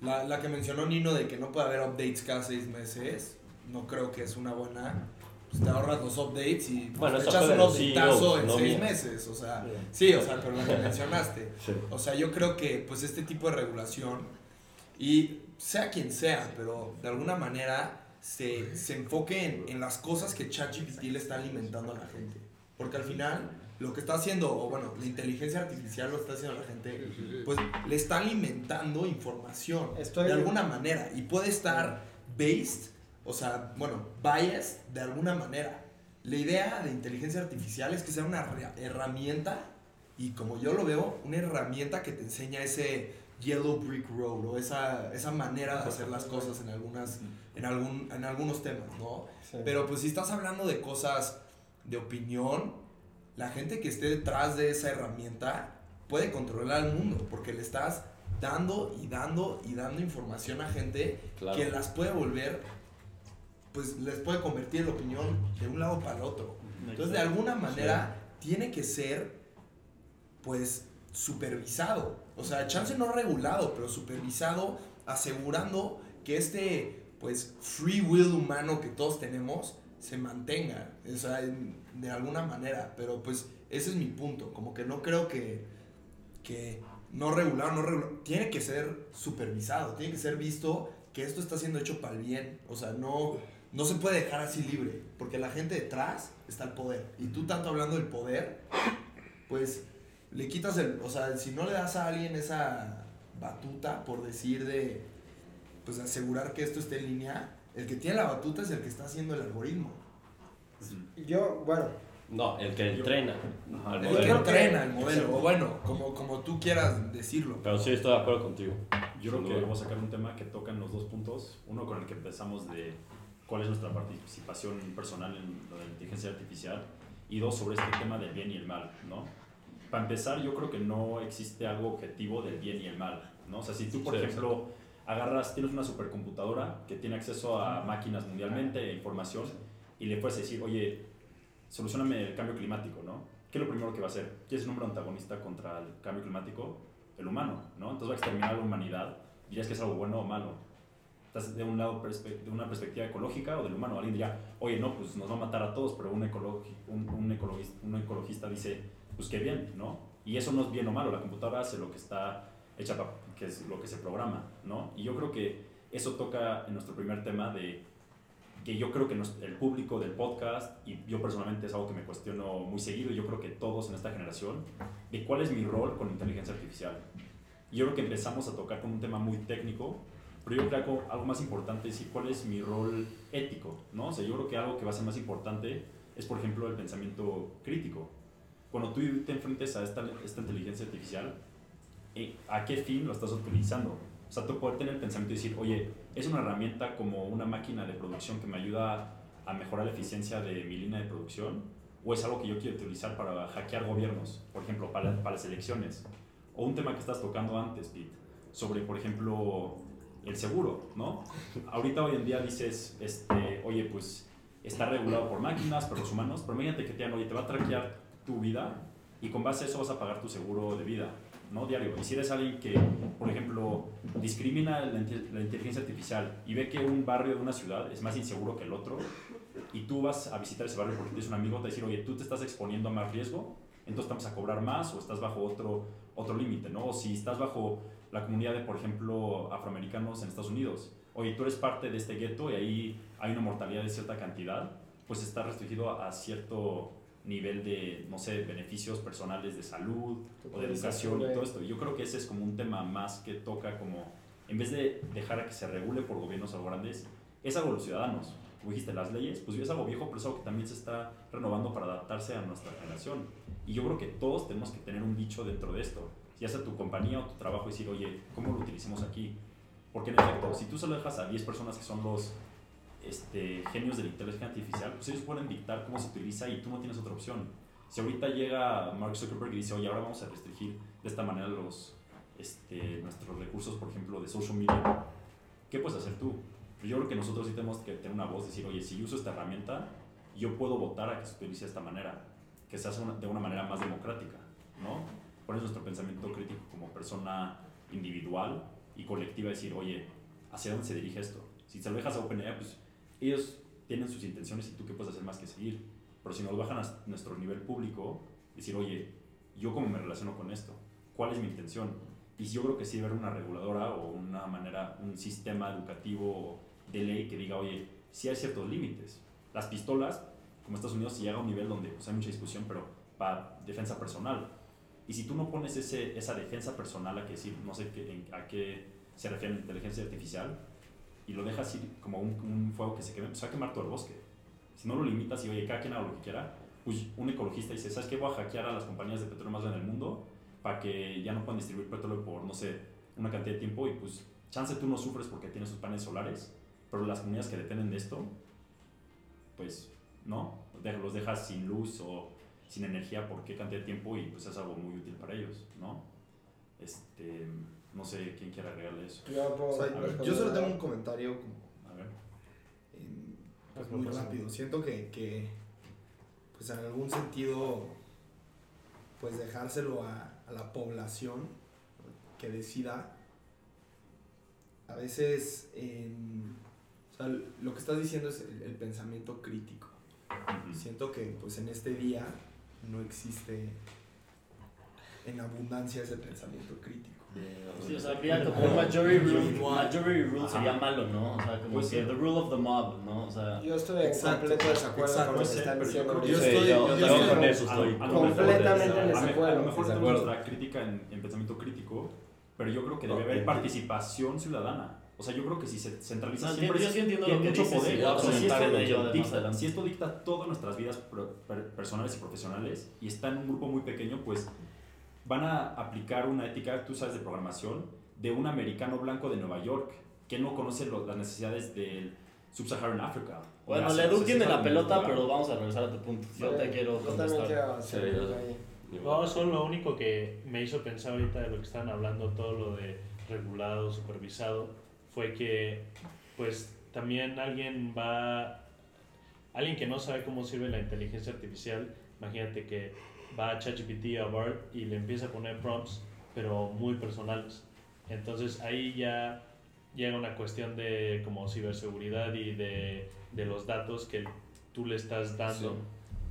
La, la que mencionó Nino de que no puede haber updates cada seis meses, no creo que es una buena. Pues te ahorras los updates y pues, Bueno, echas un updateazo en no seis meses, o sea, sí, o sea, pero la que [LAUGHS] mencionaste. Sí. O sea, yo creo que pues este tipo de regulación, y sea quien sea, pero de alguna manera se, se enfoque en, en las cosas que ChatGPT le está alimentando a la gente. Porque al final, lo que está haciendo, o bueno, la inteligencia artificial lo está haciendo a la gente, pues le está alimentando información Estoy- de alguna manera. Y puede estar based, o sea, bueno, biased de alguna manera. La idea de inteligencia artificial es que sea una herramienta y como yo lo veo, una herramienta que te enseña ese yellow brick road o esa, esa manera de hacer las cosas en, algunas, en, algún, en algunos temas, ¿no? Pero pues si estás hablando de cosas de opinión, la gente que esté detrás de esa herramienta puede controlar al mundo porque le estás dando y dando y dando información a gente Claro. que las puede volver, pues les puede convertir la opinión de un lado para el otro. Entonces, de alguna manera, tiene que ser, pues, supervisado. O sea, chance no regulado, pero supervisado, asegurando que este, pues, free will humano que todos tenemos se mantenga. O sea, de alguna manera. Pero, pues, ese es mi punto. Como que no creo que, que no regulado, no regulado. Tiene que ser supervisado, tiene que ser visto que esto está siendo hecho para el bien. O sea, no, no se puede dejar así libre, porque la gente detrás está el poder. Y tú tanto hablando del poder, pues le quitas el, o sea, si no le das a alguien esa batuta, por decir de, pues asegurar que esto esté en línea, el que tiene la batuta es el que está haciendo el algoritmo. Yo, bueno, No, el que entrena El que modelo. entrena el modelo, o bueno, como, como tú quieras decirlo. Pero sí estoy de acuerdo contigo. Yo creo que vamos a sacar un tema que tocan los dos puntos. Uno con el que empezamos de cuál es nuestra participación personal en lo de la inteligencia artificial. Y dos, sobre este tema del bien y el mal, ¿no? Para empezar, yo creo que no existe algo objetivo del bien y el mal, ¿no? O sea, si tú, por Sí, ejemplo, agarras, tienes una supercomputadora que tiene acceso a máquinas mundialmente, e información, y le puedes decir, oye, solucioname el cambio climático, ¿no? ¿Qué es lo primero que va a hacer? ¿Quién es el número antagonista contra el cambio climático? El humano, ¿no? Entonces va a exterminar a la humanidad. ¿Dirías que es algo bueno o malo? ¿Estás de un lado de una perspectiva ecológica o del humano? Alguien diría, oye, no, pues nos va a matar a todos, pero un, un, un ecologista, un ecologista dice, pues qué bien, ¿no? Y eso no es bien o malo, la computadora hace lo que está hecha, pa- que es lo que se programa, ¿no? Y yo creo que eso toca en nuestro primer tema de que yo creo que el público del podcast, y yo personalmente es algo que me cuestiono muy seguido, yo creo que todos en esta generación, de cuál es mi rol con inteligencia artificial. Yo creo que empezamos a tocar con un tema muy técnico, pero yo creo que algo, más importante es cuál es mi rol ético, ¿no? O sea, yo creo que algo que va a ser más importante es, por ejemplo, el pensamiento crítico. Cuando tú te enfrentes a esta, esta inteligencia artificial, eh, ¿a qué fin lo estás utilizando? O sea, tú poder tener el pensamiento y decir, oye, es una herramienta como una máquina de producción que me ayuda a mejorar la eficiencia de mi línea de producción, o es algo que yo quiero utilizar para hackear gobiernos, por ejemplo, para, para las elecciones. O un tema que estás tocando antes, Pete, sobre, por ejemplo, el seguro, ¿no? Ahorita hoy en día dices, este, oye, pues está regulado por máquinas, por los humanos, pero imagínate que te digan, oye, te va a traquear tu vida y con base a eso vas a pagar tu seguro de vida, ¿no? Diario. Y si eres alguien que, por ejemplo, discrimina la, inte- la inteligencia artificial y ve que un barrio de una ciudad es más inseguro que el otro, y tú vas a visitar ese barrio porque tienes un amigo, te va a decir, oye, tú te estás exponiendo a más riesgo, entonces vamos a cobrar más o estás bajo otro, otro límite, ¿no? O si estás bajo la comunidad de, por ejemplo, afroamericanos en Estados Unidos, oye, tú eres parte de este gueto y ahí hay una mortalidad de cierta cantidad, pues está restringido a cierto nivel de, no sé, beneficios personales de salud o de educación y todo esto. Yo creo que ese es como un tema más que toca como, en vez de dejar a que se regule por gobiernos algo grandes, es algo de los ciudadanos. Como dijiste, las leyes, pues es algo viejo, pero es algo que también se está renovando para adaptarse a nuestra generación. Y yo creo que todos tenemos que tener un dicho dentro de esto, ya sea tu compañía o tu trabajo, decir, oye, ¿cómo lo utilicemos aquí? Porque en efecto, si tú solo dejas a 10 personas que son los este, genios de la inteligencia artificial, pues ellos pueden dictar cómo se utiliza y tú no tienes otra opción. Si ahorita llega Mark Zuckerberg y dice, oye, ahora vamos a restringir de esta manera los, este, nuestros recursos, por ejemplo, de social media, ¿qué puedes hacer tú? Yo creo que nosotros sí tenemos que tener una voz, decir, oye, si yo uso esta herramienta, yo puedo votar a que se utilice de esta manera, que se hace una- de una manera más democrática, ¿no? Por eso nuestro pensamiento crítico como persona individual y colectiva, decir, oye, ¿hacia dónde se dirige esto? Si se lo dejas a OpenAI, pues ellos tienen sus intenciones y tú qué puedes hacer más que seguir. Pero si nos bajan a nuestro nivel público, decir, oye, ¿yo cómo me relaciono con esto? ¿Cuál es mi intención? Y yo creo que sí debe haber una reguladora o una manera, un sistema educativo de ley que diga, oye, sí hay ciertos límites. Las pistolas, como Estados Unidos, llega a un nivel donde pues, hay mucha discusión, pero para defensa personal. Y si tú no pones ese, esa defensa personal, a que decir, no sé qué, a qué se refiere la inteligencia artificial, y lo dejas ir como un, un fuego que se queme, pues va a quemar todo el bosque. Si no lo limitas y, oye, cada quien haga lo que quiera, pues un ecologista dice, ¿sabes qué? Voy a hackear a las compañías de petróleo más grandes del mundo para que ya no puedan distribuir petróleo por, no sé, una cantidad de tiempo y pues chance tú no sufres porque tienes sus paneles solares, pero las comunidades que dependen de esto, pues no, los dejas sin luz o sin energía por qué cantidad de tiempo y pues es algo muy útil para ellos, ¿no? Este, no sé quién quiere agregarle eso. Yo, puedo O sea, responder yo solo tengo un comentario como, A ver. pues, Pues, muy pasa rápido. Siento que, que, pues en algún sentido, pues dejárselo a, a la población que decida. A veces, o sea, lo que estás diciendo es el, el pensamiento crítico. Siento que pues en este día no existe en abundancia ese pensamiento crítico. Sí, o sea, habría como un majority rule, majority rule sería malo, ¿no? O sea, como Pues que the rule of the mob, ¿no? O sea, Yo estoy en completo desacuerdo con lo que están diciendo Yo estoy, yo, yo yo estoy con eso estoy a- a lo Completamente en desacuerdo. A lo mejor tenemos nuestra crítica en, en pensamiento crítico, pero yo creo que debe haber participación ciudadana. O sea, yo creo que si se centraliza no, siempre yo sí entiendo lo que mucho dices poder. si esto dicta- adelante. si esto dicta todas nuestras vidas personales y profesionales y está en un grupo muy pequeño, pues van a aplicar una ética, tú sabes, de programación de un americano blanco de Nueva York que no conoce lo- las necesidades del Sub-Saharan de bueno, Asia. le O sea, Edu sí tiene es la pelota, muy pero vamos a regresar a tu punto. Yo te quiero Yo también contestar. quiero hacer Sí. No, solo lo único que me hizo pensar ahorita de lo que estaban hablando, todo lo de regulado, supervisado, fue que pues también alguien va, alguien que no sabe cómo sirve la inteligencia artificial, imagínate que va a ChatGPT a BART y le empieza a poner prompts, pero muy personales. Entonces ahí ya llega una cuestión de como ciberseguridad y de, de los datos que tú le estás dando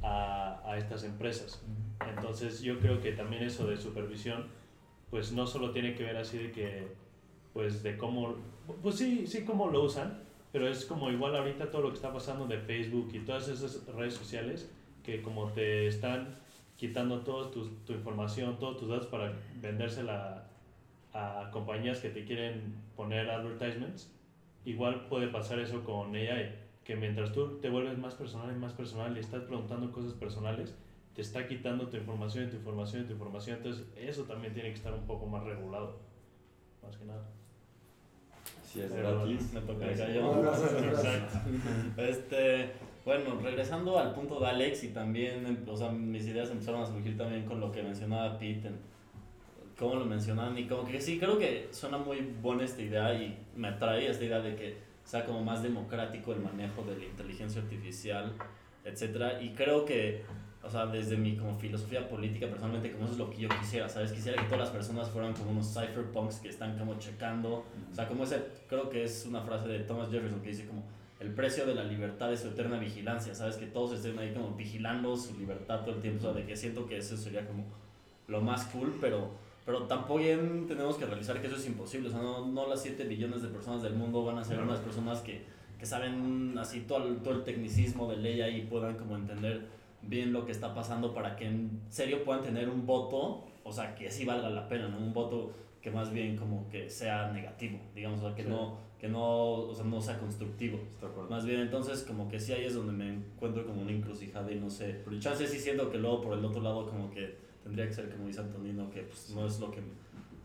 a, a estas empresas. Entonces yo creo que también eso de supervisión, pues no solo tiene que ver así de que, pues de cómo, pues sí, sí cómo lo usan, pero es como igual ahorita todo lo que está pasando de Facebook y todas esas redes sociales, que como te están quitando toda tu, tu información, todos tus datos para vendérsela a compañías que te quieren poner advertisements, igual puede pasar eso con AI, que mientras tú te vuelves más personal y más personal y estás preguntando cosas personales, te está quitando tu información y tu información y tu información. Entonces, eso también tiene que estar un poco más regulado. Más que nada. Si es Pero gratis. Me toca. Exacto. Este, bueno, regresando al punto de Alex y también, o sea, mis ideas empezaron a surgir también con lo que mencionaba Pete, cómo lo mencionaban y como que sí, creo que suena muy buena esta idea y me atrae esta idea de que sea como más democrático el manejo de la inteligencia artificial, etcétera, y creo que o sea, desde mi como filosofía política personalmente, como eso es lo que yo quisiera, ¿sabes? Quisiera que todas las personas fueran como unos cypherpunks que están como checando, o sea, como ese, creo que es una frase de Thomas Jefferson que dice como, el precio de la libertad es su eterna vigilancia, ¿sabes? Que todos estén ahí como vigilando su libertad todo el tiempo, o sea, de que siento que eso sería como lo más cool, pero, pero tampoco bien tenemos que realizar que eso es imposible, o sea, no, no las 7 billones de personas del mundo van a ser unas personas que, que saben así todo el, todo el tecnicismo de ley ahí y puedan como entender bien lo que está pasando para que en serio puedan tener un voto, o sea, que sí valga la pena, ¿no? Un voto que más bien como que sea negativo, digamos, o sea, que no que no, o sea, no sea constructivo. Más bien, entonces, como que sí ahí es donde me encuentro como una encrucijada y no sé. Pero chance sí siento que luego por el otro lado, como que tendría que ser como dice Antonino, que pues no es lo que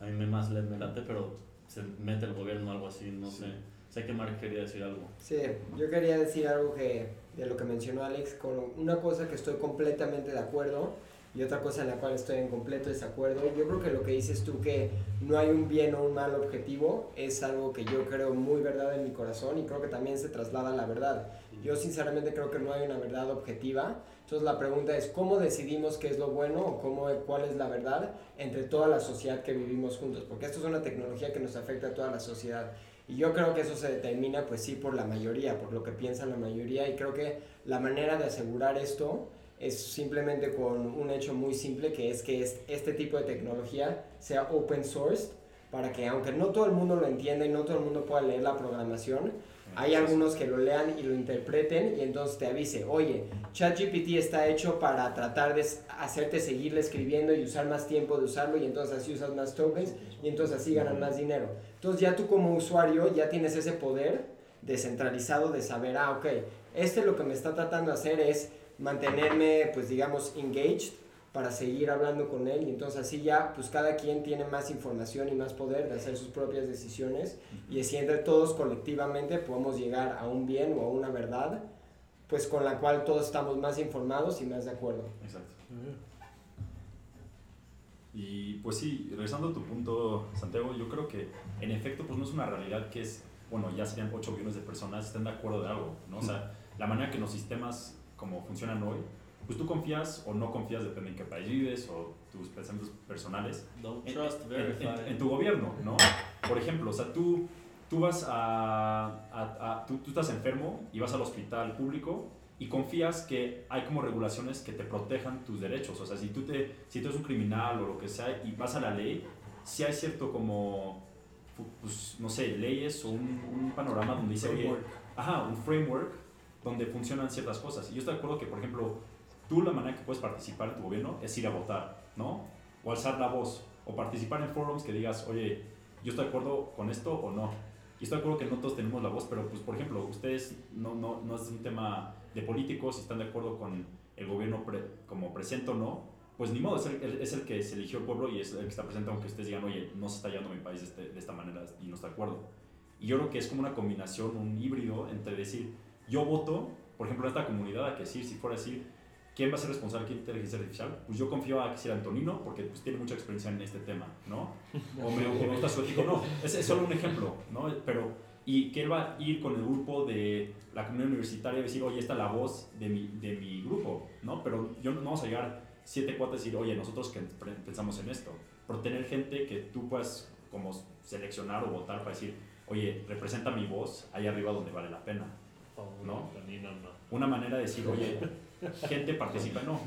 a mí me más le me late, pero se mete el gobierno o algo así, no sé. Sé que Mark quería decir algo. Sí, yo quería decir algo que, de lo que mencionó Alex, con una cosa que estoy completamente de acuerdo y otra cosa en la cual estoy en completo desacuerdo. Yo creo que lo que dices tú que no hay un bien o un mal objetivo es algo que yo creo muy verdad en mi corazón y creo que también se traslada a la verdad. Yo sinceramente creo que no hay una verdad objetiva. Entonces la pregunta es cómo decidimos qué es lo bueno o cómo, cuál es la verdad entre toda la sociedad que vivimos juntos, porque esto es una tecnología que nos afecta a toda la sociedad. Y yo creo que eso se determina, pues sí, por la mayoría, por lo que piensa la mayoría. Y creo que la manera de asegurar esto es simplemente con un hecho muy simple, que es que este tipo de tecnología sea open source, para que aunque no todo el mundo lo entienda y no todo el mundo pueda leer la programación, hay algunos que lo lean y lo interpreten y entonces te avise, oye, ChatGPT está hecho para tratar de hacerte seguirle escribiendo y usar más tiempo de usarlo y entonces así usas más tokens y entonces así ganan más dinero. Entonces ya tú como usuario ya tienes ese poder descentralizado de saber, ah, ok, este lo que me está tratando de hacer es mantenerme, pues digamos, engaged para seguir hablando con él y entonces así ya pues cada quien tiene más información y más poder de hacer sus propias decisiones y así entre todos colectivamente podemos llegar a un bien o a una verdad pues con la cual todos estamos más informados y más de acuerdo. Exacto. Y pues sí, regresando a tu punto, Santiago, yo creo que en efecto pues no es una realidad que es, bueno, ya serían 8 millones de personas estén de acuerdo de algo, ¿no? O sea, la manera que los sistemas como funcionan hoy, pues tú confías o no confías, depende en qué país vives o tus pensamientos personales, en, en, tu gobierno, ¿no? Por ejemplo, o sea, tú, tú vas a, a, tú, tú, estás enfermo y vas al hospital público y confías que hay como regulaciones que te protejan tus derechos, o sea, si tú, te, si tú eres un criminal o lo que sea y vas a la ley, si hay cierto como, pues, no sé, leyes o un, un panorama donde dice, oye, ajá, un framework donde funcionan ciertas cosas. Y yo estoy de acuerdo que, por ejemplo, tú la manera que puedes participar en tu gobierno es ir a votar, ¿no? O alzar la voz, o participar en forums que digas, oye, yo estoy de acuerdo con esto o no. Y estoy de acuerdo que no todos tenemos la voz, pero pues por ejemplo, ustedes no, no, no es un tema de políticos, si están de acuerdo con el gobierno como presente o no, pues ni modo, es el, que se eligió el pueblo y es el que está presente, aunque ustedes digan, oye, no se está llevando mi país de, este, de esta manera y no está de acuerdo. Y yo creo que es como una combinación, un híbrido entre decir, yo voto, por ejemplo, en esta comunidad, a que decir, si fuera a decir, ¿quién va a ser responsable de inteligencia artificial? Pues yo confío a que sea Antonino, porque pues, tiene mucha experiencia en este tema, ¿no? O me, gusta su ético, no. Es, solo un ejemplo, ¿no? Pero, y que él va a ir con el grupo de la comunidad universitaria y decir, oye, esta es la voz de mi, de mi grupo, ¿no? Pero yo no vamos a llegar siete cuatro a decir, oye, nosotros que pensamos en esto. Por tener gente que tú puedas como seleccionar o votar para decir, oye, representa mi voz ahí arriba donde vale la pena. ¿No? Una manera de decir, oye, [LAUGHS] gente participa, no.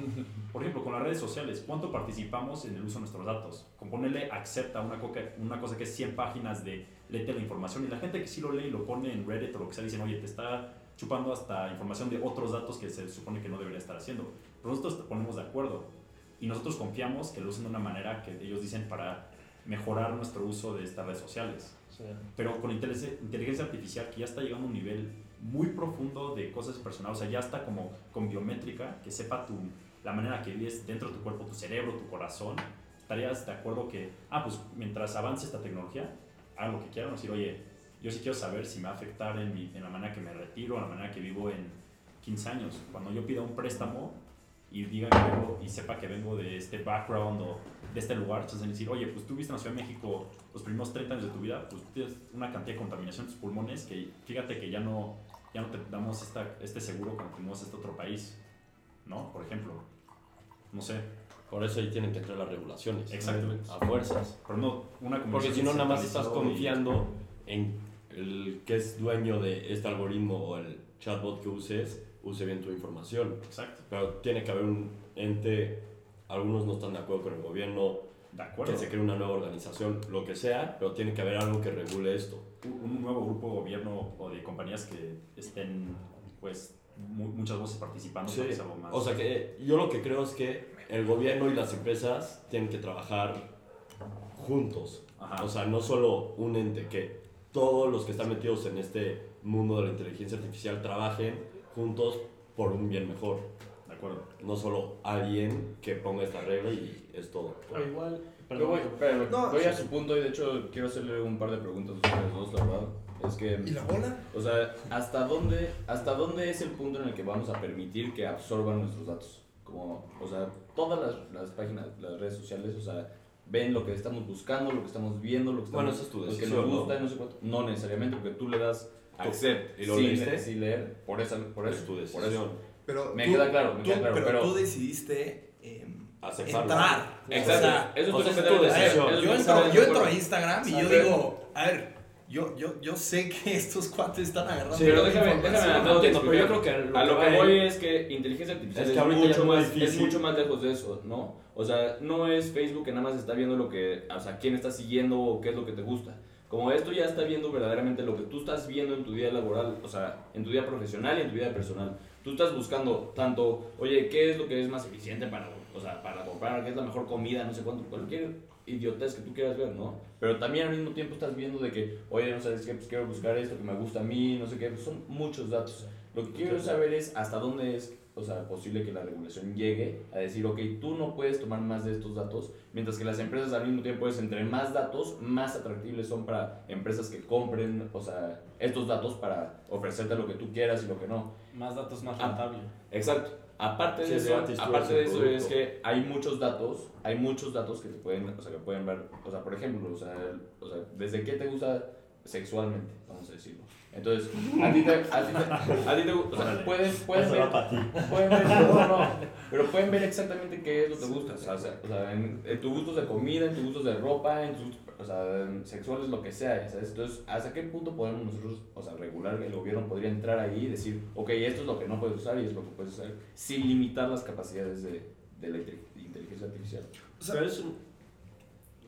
Por ejemplo, con las redes sociales, ¿cuánto participamos en el uso de nuestros datos? Con ponerle acepta una, una cosa que es 100 páginas de léete la información y la gente que sí lo lee y lo pone en Reddit o lo que sea, dicen, oye, te está chupando hasta información de otros datos que se supone que no debería estar haciendo. Pero nosotros ponemos de acuerdo y nosotros confiamos que lo usen de una manera que ellos dicen para mejorar nuestro uso de estas redes sociales. Pero con inteligencia artificial que ya está llegando a un nivel muy profundo de cosas personales, o sea, ya está como con biométrica, que sepa tu, la manera que vives dentro de tu cuerpo, tu cerebro, tu corazón, estarías de acuerdo que, ah, pues mientras avance esta tecnología, hagan lo que quieran, decir, oye, yo sí quiero saber si me va a afectar en, mi, en la manera que me retiro, en la manera que vivo en 15 años. Cuando yo pida un préstamo y diga que vengo y sepa que vengo de este background o de este lugar, entonces decir, oye, pues tú viste en la Ciudad de México los primeros 30 años de tu vida, pues tienes una cantidad de contaminación en tus pulmones que fíjate que ya no ya no te damos esta, este seguro cuando tenemos este otro país, ¿no? Por ejemplo. no sé, Por eso ahí tienen que entrar las regulaciones. Exactamente. A fuerzas. pero no una Porque si no, nada más estás centralizado y- confiando en el que es dueño de este algoritmo o el chatbot que uses, use bien tu información. Exacto, Pero tiene que haber un ente, algunos no están de acuerdo con el gobierno, de acuerdo. que se cree una nueva organización, lo que sea, pero tiene que haber algo que regule esto. un nuevo grupo de gobierno o de compañías que estén, pues, mu- muchas voces participando Sí. algo más. O sea que yo lo que creo es que el gobierno y las empresas tienen que trabajar juntos. Ajá. O sea, no solo un ente, que todos los que están metidos en este mundo de la inteligencia artificial trabajen juntos por un bien mejor. Acuerdo. No solo alguien que ponga esta regla y es todo. O igual, perdón, voy, pero No, voy a sí. su punto y de hecho quiero hacerle un par de preguntas a ustedes dos, la verdad. Es que, ¿Y la bola? o sea, ¿hasta dónde, ¿hasta dónde es el punto en el que vamos a permitir que absorban nuestros datos? Como, o sea, todas las, las páginas, las redes sociales, o sea, ven lo que estamos buscando, lo que estamos viendo, lo que estamos, Bueno, esa es tu lo que nos ¿no? gusta y no sé cuánto. No necesariamente, porque tú le das accept ¿Y lo sin, leíste? sin leer, por, esa, por eso. Es tu por decisión. eso. Pero Me tú- queda claro, me tú- queda claro, Pero, pero- tú decidiste Aceptarlo. entrar. Exacto. O sea, eso es lo que decisión. Yo entro, yo a. Instagram y yo digo, a ver, yo, yo, yo sé que [LAUGHS] estos cuates están agarrando. Sí, pero déjame, déjame No, entiendo, pero yo creo que a lo que voy es que inteligencia artificial Es que mucho más, es mucho más lejos de eso, ¿no? O sea, no es Facebook que nada más está viendo lo que, o sea, quién está siguiendo o qué es lo que te gusta. Como esto ya está viendo verdaderamente lo que tú estás viendo en tu día laboral, o sea, en tu día profesional y en tu vida personal. Tú estás buscando tanto, oye, ¿qué es lo que es más eficiente para, o sea, para comprar? ¿Qué es la mejor comida? No sé cuánto, cualquier idiotez que tú quieras ver, ¿no? Pero también al mismo tiempo estás viendo de que, oye, no sabes qué, pues quiero buscar esto que me gusta a mí, no sé qué, pues son muchos datos. Lo que quiero saber es hasta dónde es, o sea, posible que la regulación llegue a decir, ok, tú no puedes tomar más de estos datos, mientras que las empresas al mismo tiempo es entre más datos, más atractibles son para empresas que compren, o sea, estos datos para ofrecerte lo que tú quieras y lo que no. Más datos, más Ah. rentable. Exacto. Aparte Sí, de es eso, aparte de eso es que hay muchos datos, hay muchos datos que te pueden, o sea, que pueden ver, o sea, por ejemplo, o sea, el- o sea, desde qué te gusta sexualmente, vamos a decirlo. Entonces, a ti te, a ti te, a ti te o sea, Órale. pueden, pueden ver, pueden ver, no, no, [LAUGHS] pero pueden ver exactamente qué es lo que te gusta, o sea, o sea, o sea, en, en tus gustos de comida, en tus gustos de ropa, en tus, o sea, sexuales, lo que sea, ¿sabes? Entonces, ¿hasta qué punto podemos nosotros, o sea, regular, el gobierno podría entrar ahí y decir, ok, esto es lo que no puedes usar y es lo que puedes usar, sin limitar las capacidades de, de la inte- inteligencia artificial? Pero es un-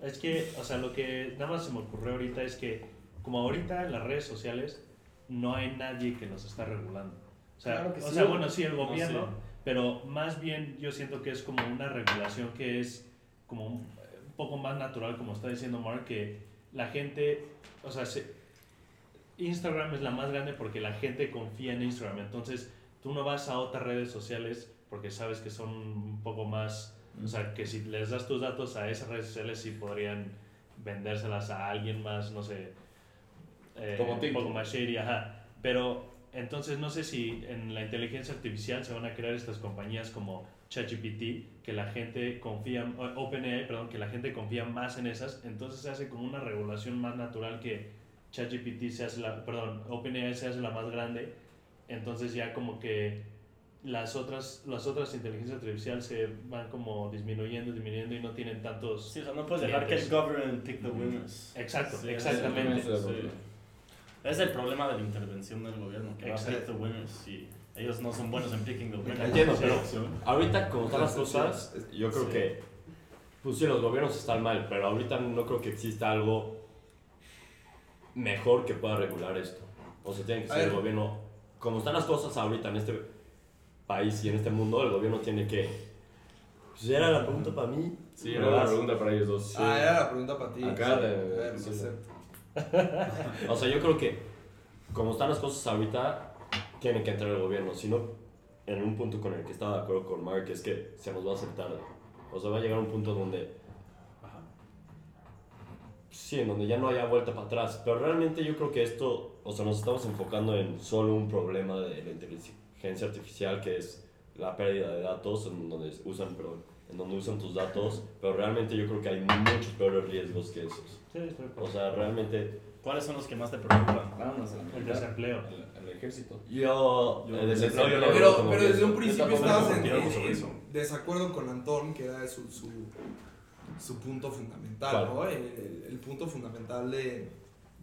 Es que, o sea, lo que nada más se me ocurrió ahorita es que, como ahorita en las redes sociales no hay nadie que nos está regulando. O sea, Claro que o sí. sea bueno, sí, el No, gobierno, sí. pero más bien yo siento que es como una regulación que es como un, un poco más natural, como está diciendo Mark, que la gente, o sea, se- Instagram es la más grande porque la gente confía en Instagram. Entonces, tú no vas a otras redes sociales porque sabes que son un poco más o sea, que si les das tus datos a esas redes sociales, sí podrían vendérselas a alguien más, no sé, eh, Como un TikTok. poco más shady, ajá. Pero entonces no sé si en la inteligencia artificial se van a crear estas compañías como ChatGPT, que la gente confía, OpenAI, perdón, que la gente confía más en esas, entonces se hace como una regulación más natural que ChatGPT se hace la, perdón, OpenAI se hace la más grande, entonces ya como que las otras, las otras inteligencias artificiales se van como disminuyendo, disminuyendo y no tienen tantos... Sí, o sea, no puedes dejar que el government pick the winners. Exacto, Sí, exactamente. Sí. Es el problema de la intervención del gobierno, que va a pick Exacto. the winners y ellos no son buenos en picking the winners. Entiendo, Sí. pero ahorita como están las cosas, yo creo Sí. que, pues sí, los gobiernos están mal, pero ahorita no creo que exista algo mejor que pueda regular esto. O sea, tiene que A ser el gobierno, como están las cosas ahorita en este país y en este mundo, el gobierno tiene que... Pues era la pregunta para mí. Sí, era una pregunta para ellos dos. Ah, era la pregunta para ti. Acá Sí. de- sí. acepto. [LAUGHS] O sea, yo creo que como están las cosas ahorita, tiene que entrar el gobierno. Si no, en un punto con el que estaba de acuerdo con Mark, es que se nos va a hacer tarde. O sea, va a llegar un punto donde, Ajá. sí, en donde ya no haya vuelta para atrás. Pero realmente yo creo que esto, o sea, nos estamos enfocando en solo un problema de la inteligencia artificial, que es la pérdida de datos, en donde usan, perdón, en donde usan tus datos, pero realmente yo creo que hay muchos peores riesgos que esos. Sí, estoy de O sea, realmente ¿Cuáles son los que más te preocupan? Vámonos El desempleo. al- al ejército. yo, Yo- el desempleo yo lo veo Pero, como pero desde un principio estabas en, en- desacuerdo con Antón, que era su, su, su punto fundamental, ¿Cuál? ¿no? El, el- el punto fundamental de,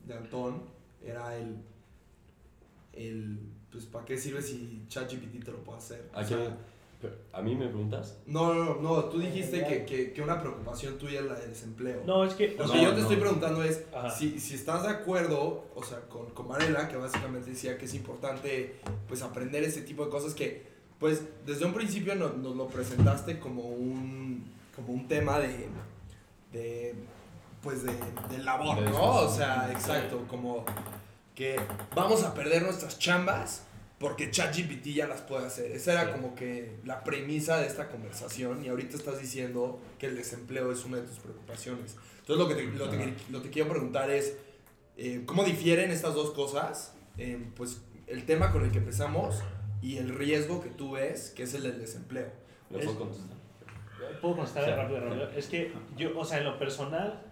de Antón era el, el pues, ¿para qué sirve si ChatGPT te lo puede hacer? ¿A, O sea, ¿A mí me preguntas? no, no, no, no, tú dijiste que, que, que una preocupación tuya es la de desempleo. No, es que. Lo que yo te no. estoy preguntando es si, si estás de acuerdo, o sea, con, con Varela, que básicamente decía que es importante pues aprender ese tipo de cosas que pues desde un principio no- nos lo presentaste como un, como un tema de, de pues de, de labor, De ¿no? O sea, exacto, como que vamos a perder nuestras chambas porque ChatGPT ya las puede hacer. Esa era Sí. como que la premisa de esta conversación y ahorita estás diciendo que el desempleo es una de tus preocupaciones. Entonces lo que te, lo te- lo te quiero preguntar es, eh, ¿cómo difieren estas dos cosas? Eh, pues el tema con el que empezamos y el riesgo que tú ves, que es el del desempleo. ¿Me Es- puedo contestar? Puedo contestar Sí. rápido, rápido. Es que yo, o sea, en lo personal,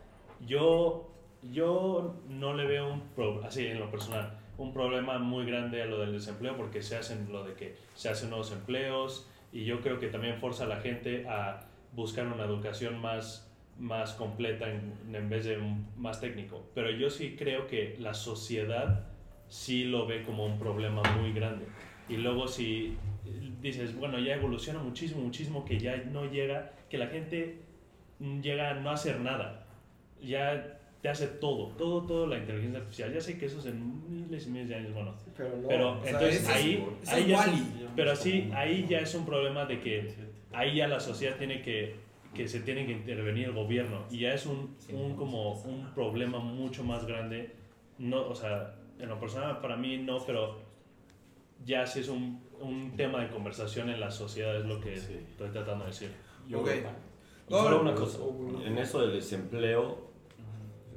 yo, yo no le veo un pro- así en lo personal un problema muy grande a lo del desempleo porque se hacen lo de que se hacen nuevos empleos y yo creo que también forza a la gente a buscar una educación más más completa en, en vez de más técnico. Pero yo sí creo que la sociedad sí lo ve como un problema muy grande. Y luego si dices, bueno, ya evoluciona muchísimo, muchísimo, que ya no llega, que la gente llega a no hacer nada. Ya te hace todo, todo, todo la inteligencia artificial. Ya sé que eso es en miles y miles de años, bueno. Pero no. Pero o sea, entonces ese es- ahí, ahí ya es un- pero sí, ahí ya es un problema de que ahí ya la sociedad tiene que, que se tiene que intervenir el gobierno y ya es un, un como un problema mucho más grande. No, o sea, en lo personal para mí no, pero ya sí es un, un tema de conversación en la sociedad, es lo que Sí. estoy tratando de decir. Yo Ok. creo- Y solo No, una cosa, en eso del desempleo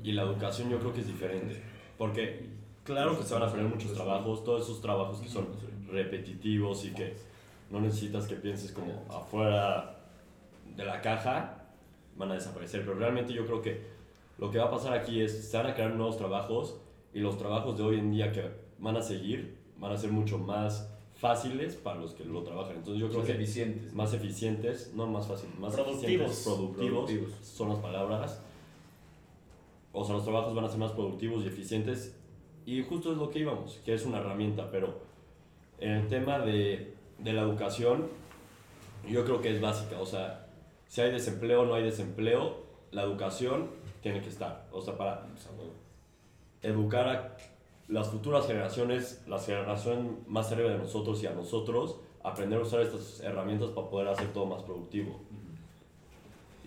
y la educación yo creo que es diferente, porque claro que se van a perder muchos trabajos, todos esos trabajos que son repetitivos y que no necesitas que pienses como afuera de la caja, van a desaparecer, pero realmente yo creo que lo que va a pasar aquí es, se van a crear nuevos trabajos y los trabajos de hoy en día que van a seguir van a ser mucho más fáciles para los que lo trabajan, entonces yo creo Más que eficientes. más eficientes, no más fáciles, más Productivos. eficientes, productivos, Productivos. son las palabras. O sea, los trabajos van a ser más productivos y eficientes. Y justo es lo que íbamos, que es una herramienta, pero en el tema de, de la educación, yo creo que es básica, o sea, si hay desempleo o no hay desempleo, la educación tiene que estar, o sea, para educar a las futuras generaciones, la generación más arriba de nosotros y a nosotros, aprender a usar estas herramientas para poder hacer todo más productivo.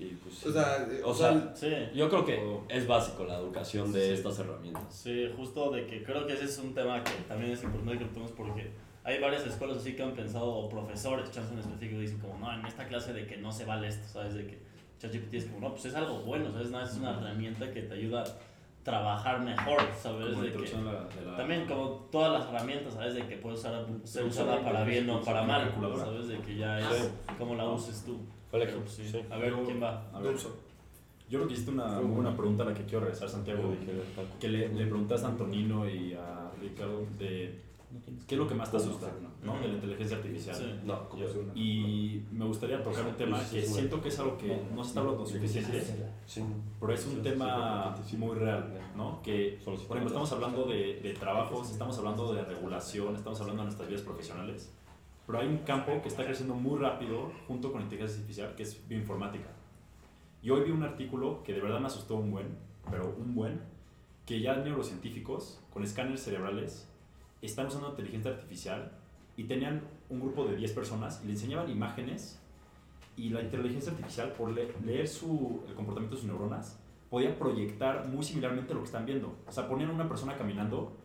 Y pues, sí. O sea, eh, O sea, Sí, yo creo que es básico la educación de Sí. estas herramientas. sí, justo de que creo que ese es un tema que también es importante que tomemos porque hay varias escuelas así que han pensado, o profesores, chance en específico, dicen como, no, en esta clase de que no se vale esto, ¿sabes? De que ChatGPT es como, no, pues es algo bueno, ¿sabes? Nada, es una herramienta que te ayuda a trabajar mejor, ¿sabes? como De que, la- de la- también como todas las herramientas, ¿sabes? De que puede ser usa usada para bien o para mal. ¿sabes? De que ya es como la uses tú. Vale, Pero, pues, sí. sí. A ver, ¿quién va? A ver, yo creo que hiciste una muy buena pregunta a la que quiero regresar, Santiago. Que le, le preguntaste a Antonino y a Ricardo de qué es lo que más te asusta ¿no? de la inteligencia artificial. Sí. No, como Yo- y me gustaría tocar un tema que siento que es algo que no se está hablando suficiente, Sí. pero es un tema muy real, ¿no? Que, por ejemplo, estamos hablando de, de trabajos, estamos hablando de regulación, estamos hablando de nuestras vidas profesionales, pero hay un campo que está creciendo muy rápido junto con inteligencia artificial, que es bioinformática. Y hoy vi un artículo que de verdad me asustó un buen, pero un buen, que ya neurocientíficos con escáneres cerebrales están usando inteligencia artificial y tenían un grupo de 10 personas y le enseñaban imágenes y la inteligencia artificial por le- leer su, el comportamiento de sus neuronas podía proyectar muy similarmente lo que están viendo. O sea, ponían a una persona caminando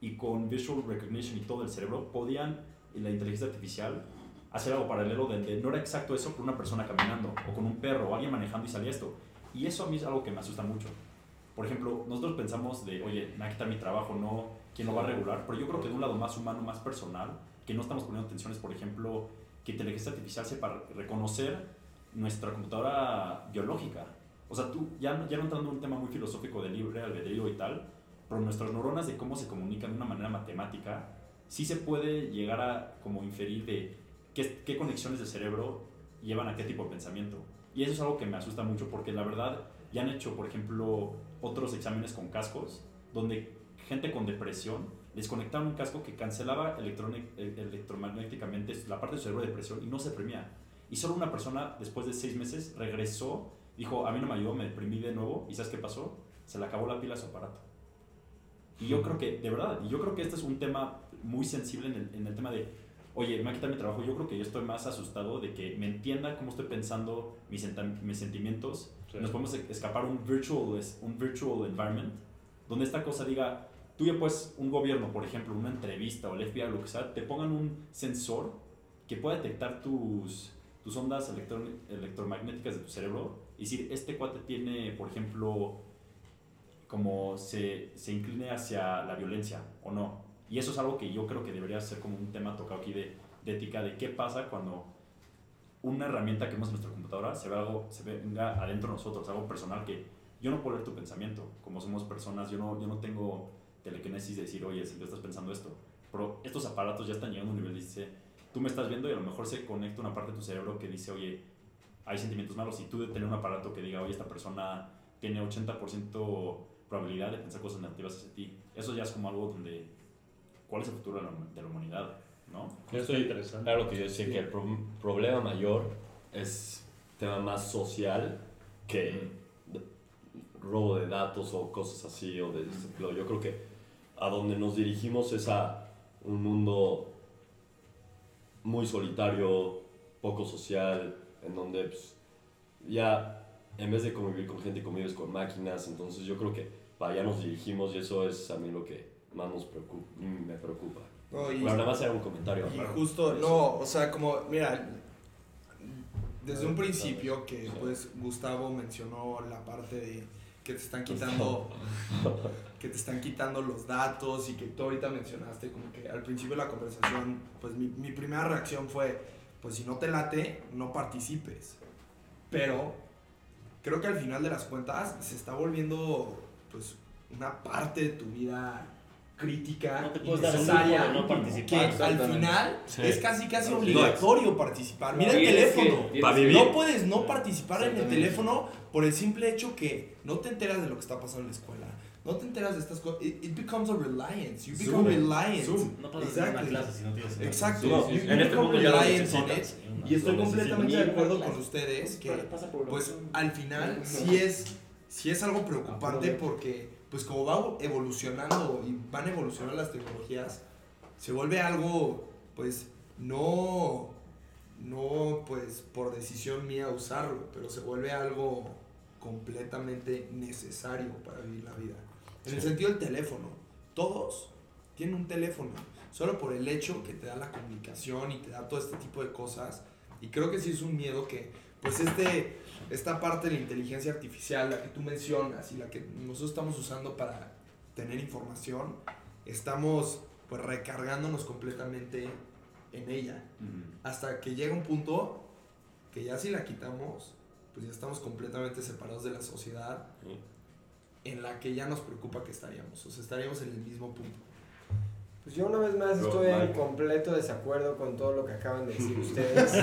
y con visual recognition y todo el cerebro podían, y la inteligencia artificial, hacer algo paralelo donde no era exacto eso con una persona caminando o con un perro o alguien manejando y salía esto. Y eso a mí es algo que me asusta mucho. Por ejemplo, nosotros pensamos de, oye, me va a quitar mi trabajo, no, ¿quién lo va a regular? Pero yo creo que de un lado más humano, más personal, que no estamos poniendo atención es, por ejemplo, que inteligencia artificial sepa reconocer nuestra computadora biológica. O sea, tú, ya, ya no entrando en un tema muy filosófico de libre albedrío y tal, pero nuestras neuronas de cómo se comunican de una manera matemática, sí se puede llegar a como inferir de qué, qué conexiones de cerebro llevan a qué tipo de pensamiento. Y eso es algo que me asusta mucho porque la verdad ya han hecho, por ejemplo, otros exámenes con cascos donde gente con depresión les conectaron un casco que cancelaba electromagnéticamente la parte del cerebro de depresión y no se deprimía. Y solo una persona, después de seis meses, regresó, dijo, a mí no me ayudó, me deprimí de nuevo, y ¿sabes qué pasó? Se le acabó la pila a su aparato. Y yo creo que, de verdad, y yo creo que este es un tema muy sensible en el, en el tema de, oye, me va a quitar mi trabajo, yo creo que yo estoy más asustado de que me entienda cómo estoy pensando mis, mis sentimientos, Sí. nos podemos escapar un virtual, un virtual environment, donde esta cosa diga, tú ya puedes, un gobierno, por ejemplo, una entrevista o el FBI, lo que sea, te pongan un sensor que pueda detectar tus, tus ondas electro- electromagnéticas de tu cerebro y decir, este cuate tiene, por ejemplo, como se, se incline hacia la violencia o no. Y eso es algo que yo creo que debería ser como un tema tocado aquí de, de ética, de qué pasa cuando una herramienta que vemos en nuestra computadora se, ve algo, se venga adentro de nosotros, algo personal que yo no puedo leer tu pensamiento, como somos personas, yo no, yo no tengo telequinesis de decir, oye, si tú estás pensando esto, pero estos aparatos ya están llegando a un nivel, dice, tú me estás viendo y a lo mejor se conecta una parte de tu cerebro que dice, oye, hay sentimientos malos, y tú de tener un aparato que diga, oye, esta persona tiene 80% probabilidad de pensar cosas negativas hacia ti, eso ya es como algo donde, ¿cuál es el futuro de la, de la humanidad? ¿No? Yo estoy interesante. Claro que yo decía que el pro- problema mayor es tema más social que robo de datos o cosas así o de ese estilo. Yo creo que a donde nos dirigimos es a un mundo muy solitario, poco social, en donde pues, ya en vez de convivir con gente convives con máquinas, entonces yo creo que para allá nos dirigimos y eso es a mí lo que más nos preocupa, me preocupa. No, y- Bueno, nada más era un comentario. Y justo, no, o sea, como, mira, desde un principio que pues Gustavo mencionó la parte de que te están quitando [LAUGHS] que te están quitando los datos y que tú ahorita mencionaste como que al principio de la conversación, pues mi, mi primera reacción fue, pues si no te late, no participes. Pero creo que al final de las cuentas se está volviendo pues una parte de tu vida crítica No te puedes necesaria de no que al final Sí. es casi casi No, obligatorio participar. Mira el que- teléfono. que- vivir. No puedes no participar en el teléfono por el simple hecho que no te enteras de lo que está pasando en la escuela. No te enteras de estas cosas. It, it becomes a reliance. You become Zoom. reliant. Zoom. No puedes hacer una Exactly. clase si no tienes Exacto. Sí, You- sí, sí. you En este become mundo ya. Y estoy completamente de acuerdo con ustedes que pues al final sí es, sí es algo preocupante porque pues como va evolucionando y van evolucionando las tecnologías, se vuelve algo pues no, no pues por decisión mía usarlo, pero se vuelve algo completamente necesario para vivir la vida. En el sentido del teléfono, todos tienen un teléfono, solo por el hecho que te da la comunicación y te da todo este tipo de cosas. Y creo que sí es un miedo que, pues este, esta parte de la inteligencia artificial, la que tú mencionas y la que nosotros estamos usando para tener información, estamos pues recargándonos completamente en ella. Hasta que llega un punto que ya si la quitamos, pues ya estamos completamente separados de la sociedad en la que ya nos preocupa que estaríamos. O sea, estaríamos en el mismo punto. Pues yo una vez más estoy en Mike. completo desacuerdo con todo lo que acaban de decir [LAUGHS] ustedes.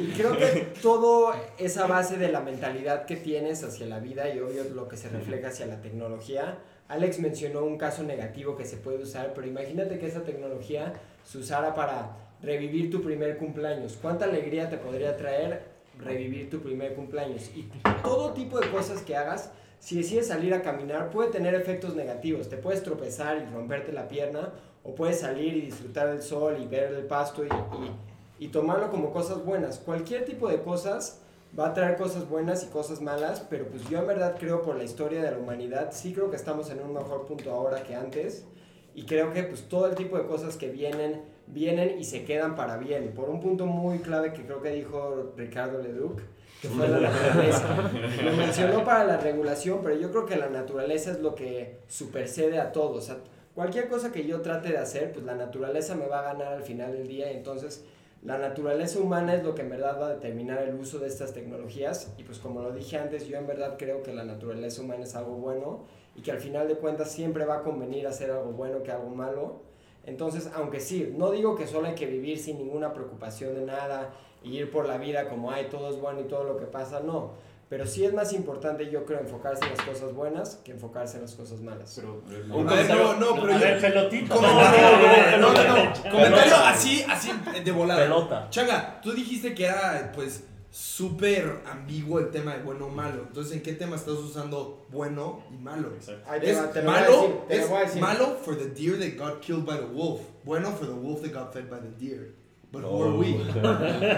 y creo que todo esa base de la mentalidad que tienes hacia la vida y obvio lo que se refleja hacia la tecnología. Alex mencionó un caso negativo que se puede usar, pero imagínate que esa tecnología se usara para revivir tu primer cumpleaños. ¿Cuánta alegría te podría traer revivir tu primer cumpleaños? Y todo tipo de cosas que hagas si decides salir a caminar puede tener efectos negativos. Te puedes tropezar y romperte la pierna o puedes salir y disfrutar del sol y ver el pasto y, y- y tomarlo como cosas buenas. Cualquier tipo de cosas va a traer cosas buenas y cosas malas, pero pues yo en verdad creo por la historia de la humanidad, sí creo que estamos en un mejor punto ahora que antes y creo que pues todo el tipo de cosas que vienen, vienen y se quedan para bien. Por un punto muy clave que creo que dijo Ricardo Leduc, que fue la naturaleza. [LAUGHS] Lo mencionó para la regulación, pero yo creo que la naturaleza es lo que supersede a todo. O sea, cualquier cosa que yo trate de hacer, pues la naturaleza me va a ganar al final del día. Entonces, la naturaleza humana es lo que en verdad va a determinar el uso de estas tecnologías. Y pues como lo dije antes, yo en verdad creo que la naturaleza humana es algo bueno y que al final de cuentas siempre va a convenir hacer algo bueno que algo malo. Entonces, aunque sí, no digo que solo hay que vivir sin ninguna preocupación de nada y ir por la vida como, hay todo es bueno y todo lo que pasa, no. Pero sí es más importante, yo creo, enfocarse en las cosas buenas que enfocarse en las cosas malas. Pero, Un comentario- no, pero a yo- ver, pelotita. Comentario, no, no, no, comentario así, así de volada. Pelota. Changa, tú dijiste que era, pues, súper ambiguo el tema de bueno o malo. Entonces, ¿en qué tema estás usando bueno y malo? Exacto. Es va- malo, decir, es malo for the deer that got killed by the wolf. Bueno for the wolf that got fed by the deer. But who are we?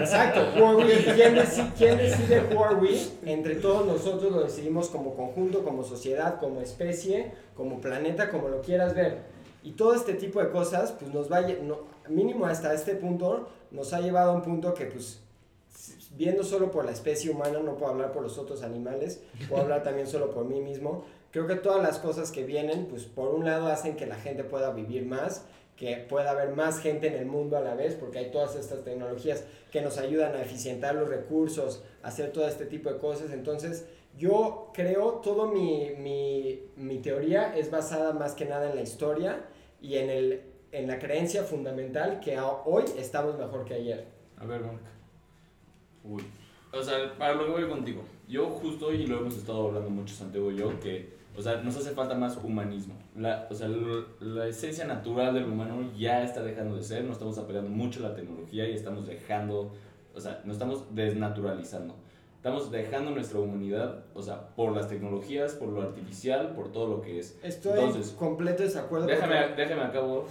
Exacto, who are we? ¿Quién, deci- quién decide who are we? Entre todos nosotros lo decidimos como conjunto, como sociedad, como especie, como planeta, como lo quieras ver. Y todo este tipo de cosas, pues nos va, no, mínimo hasta este punto, nos ha llevado a un punto que pues viendo solo por la especie humana, no puedo hablar por los otros animales, puedo hablar también solo por mí mismo. Creo que todas las cosas que vienen, pues por un lado hacen que la gente pueda vivir más, que pueda haber más gente en el mundo a la vez, porque hay todas estas tecnologías que nos ayudan a eficientar los recursos, a hacer todo este tipo de cosas. Entonces, yo creo, todo mi, mi, mi teoría es basada más que nada en la historia y en, el, en la creencia fundamental que hoy estamos mejor que ayer. A ver, Mark. Uy. O sea, para lo que voy contigo. Yo justo, y lo hemos estado hablando mucho Santiago y yo, que, o sea, nos hace falta más humanismo. La, o sea, l- la esencia natural del humano ya está dejando de ser, nos estamos apegando mucho a la tecnología y estamos dejando, o sea, nos estamos desnaturalizando. Estamos dejando nuestra humanidad, o sea, por las tecnologías, por lo artificial, por todo lo que es. Estoy Entonces, en completo desacuerdo. Déjame, porque- déjame acabo.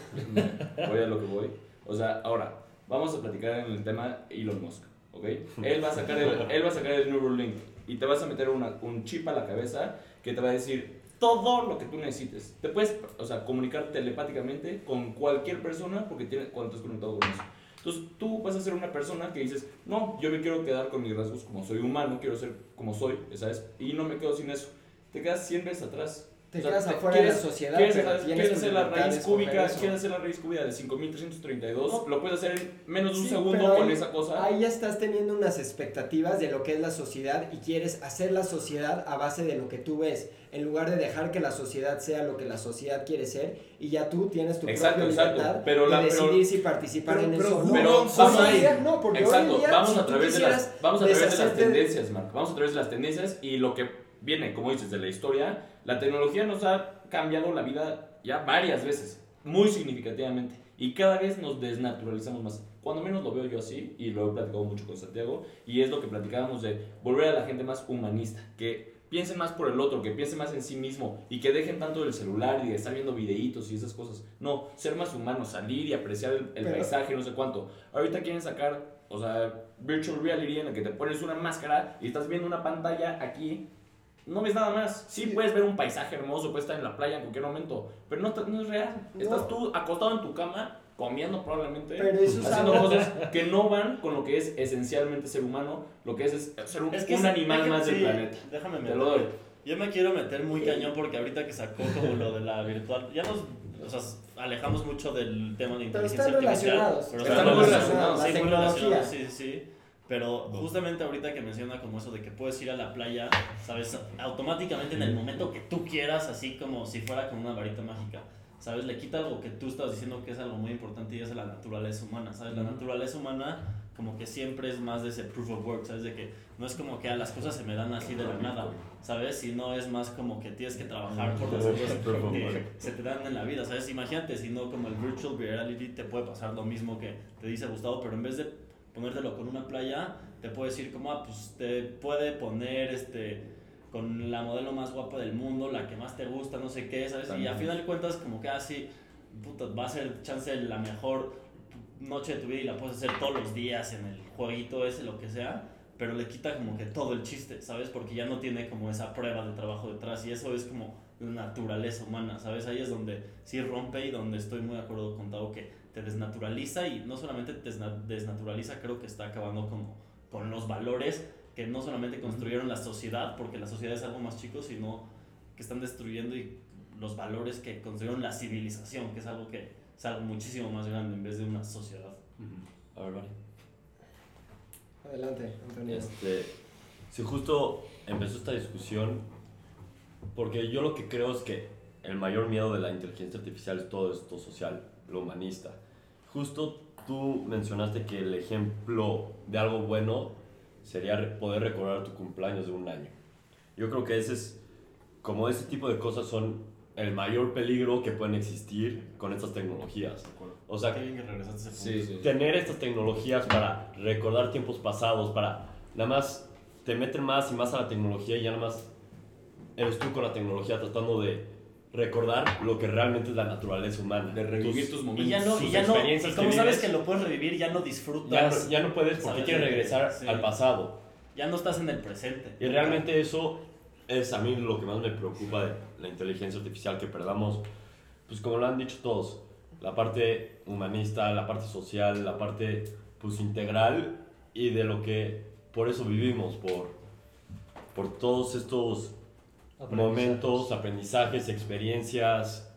voy a lo que voy. O sea, ahora, vamos a platicar en el tema Elon Musk, ¿ok? Él va a sacar el, él va a sacar el Neuralink y te vas a meter una- un chip a la cabeza que te va a decir todo lo que tú necesites. Te puedes, o sea, comunicar telepáticamente con cualquier persona porque tiene, cuando estás conectado con eso. Entonces, tú vas a ser una persona que dices, no, yo me quiero quedar con mis rasgos como soy humano, quiero ser como soy, ¿sabes? Y no me quedo sin eso. Te quedas 100 veces atrás. Te O sea, quedas afuera de la quieres- sociedad, ¿Quieres, pero quieres hacer la de raíz cúbica? ¿Quieres hacer la raíz cúbica de 5332? No. Lo puedes hacer en menos de un Sí, segundo pero con ahí- esa cosa. Ahí ya estás teniendo unas expectativas de lo que es la sociedad y quieres hacer la sociedad a base de lo que tú ves, en lugar de dejar que la sociedad sea lo que la sociedad quiere ser y ya tú tienes tu Exacto, propia exacto. libertad Pero de la- pero- decidir si participar pero- en pero eso o no. Pero vamos Hoy a no, porque hoy en Exacto, día, vamos si a tú través de las, vamos a través de las de- tendencias, Mark. Vamos a través de las tendencias y lo que viene, como dices, de la historia. La tecnología nos ha cambiado la vida ya varias veces, muy significativamente. Y cada vez nos desnaturalizamos más. Cuando menos lo veo yo así, y lo he platicado mucho con Santiago, y es lo que platicábamos de volver a la gente más humanista, que piensen más por el otro, que piensen más en sí mismo, y que dejen tanto del celular y de estar viendo videitos y esas cosas. No, ser más humanos, salir y apreciar el, el paisaje, no sé cuánto. Ahorita quieren sacar, o sea, virtual reality en la que te pones una máscara y estás viendo una pantalla aquí. No ves nada más. Sí, puedes ver un paisaje hermoso, puedes estar en la playa en cualquier momento, pero no, no es real. No. Estás tú acostado en tu cama, comiendo probablemente, Pero eso es haciendo cosas que no van con lo que es esencialmente ser humano, lo que es, es ser un, Es que un sí, animal déjame- más del sí, planeta. Déjame Te meter. lo doy. Yo me quiero meter muy cañón porque ahorita que sacó como lo de la virtual, ya nos o sea, alejamos mucho del tema de Pero inteligencia están artificial. relacionados. pero Están muy relacionados. Sí, muy relacionados, sí, sí, sí. Pero justamente ahorita que menciona como eso de que puedes ir a la playa, ¿sabes? Automáticamente en el momento que tú quieras, así como si fuera con una varita mágica. ¿Sabes? Le quita algo que tú estás diciendo que es algo muy importante y es la naturaleza humana, ¿sabes? La naturaleza humana como que siempre es más de ese proof of work, ¿sabes? De que no es como que ah, las cosas se me dan así de la nada, ¿sabes? Sino es más como que tienes que trabajar por las cosas [LAUGHS] que se te dan en la vida, ¿sabes? Imagínate, si no como el virtual reality te puede pasar lo mismo que te dice Gustavo, pero en vez de ponértelo con una playa, te puede decir como, ah, pues te puede poner este con la modelo más guapa del mundo, la que más te gusta, no sé qué, ¿sabes? Y También. a final de cuentas como que así, puta, va a ser chance la mejor noche de tu vida y la puedes hacer todos los días en el jueguito ese, lo que sea, pero le quita como que todo el chiste, ¿sabes? Porque ya no tiene como esa prueba de trabajo detrás y eso es como la naturaleza humana, ¿sabes? Ahí es donde sí rompe y donde estoy muy de acuerdo con Tao que te desnaturaliza y no solamente te desna- desnaturaliza, creo que está acabando como con los valores que no solamente construyeron la sociedad, porque la sociedad es algo más chico, sino que están destruyendo y los valores que construyeron la civilización, que es algo que es algo muchísimo más grande en vez de una sociedad. A ver, Mari. Adelante, Antonio. Este, si justo empezó esta discusión, porque yo lo que creo es que el mayor miedo de la inteligencia artificial es todo esto social, lo humanista. Justo tú mencionaste que el ejemplo de algo bueno sería poder recordar tu cumpleaños de un año. Yo creo que ese es, como ese tipo de cosas son el mayor peligro que pueden existir con estas tecnologías. O sea, Qué bien que regresaste a ese Sí, punto. sí. tener estas tecnologías para recordar tiempos pasados, para nada más te meten más y más a la tecnología y ya nada más eres tú con la tecnología tratando de recordar lo que realmente es la naturaleza humana. De revivir tus momentos. Y ya no, y ya no, experiencias como que sabes que lo puedes revivir, ya no disfrutas. ya, no, ya no puedes porque quieres regresar Sí. al pasado. Ya no estás en el presente. Y realmente eso es a mí lo que más me preocupa de la inteligencia artificial, que perdamos, pues como lo han dicho todos, la parte humanista, la parte social, la parte pues integral y de lo que por eso vivimos, por, por todos estos momentos, aprendizajes, experiencias.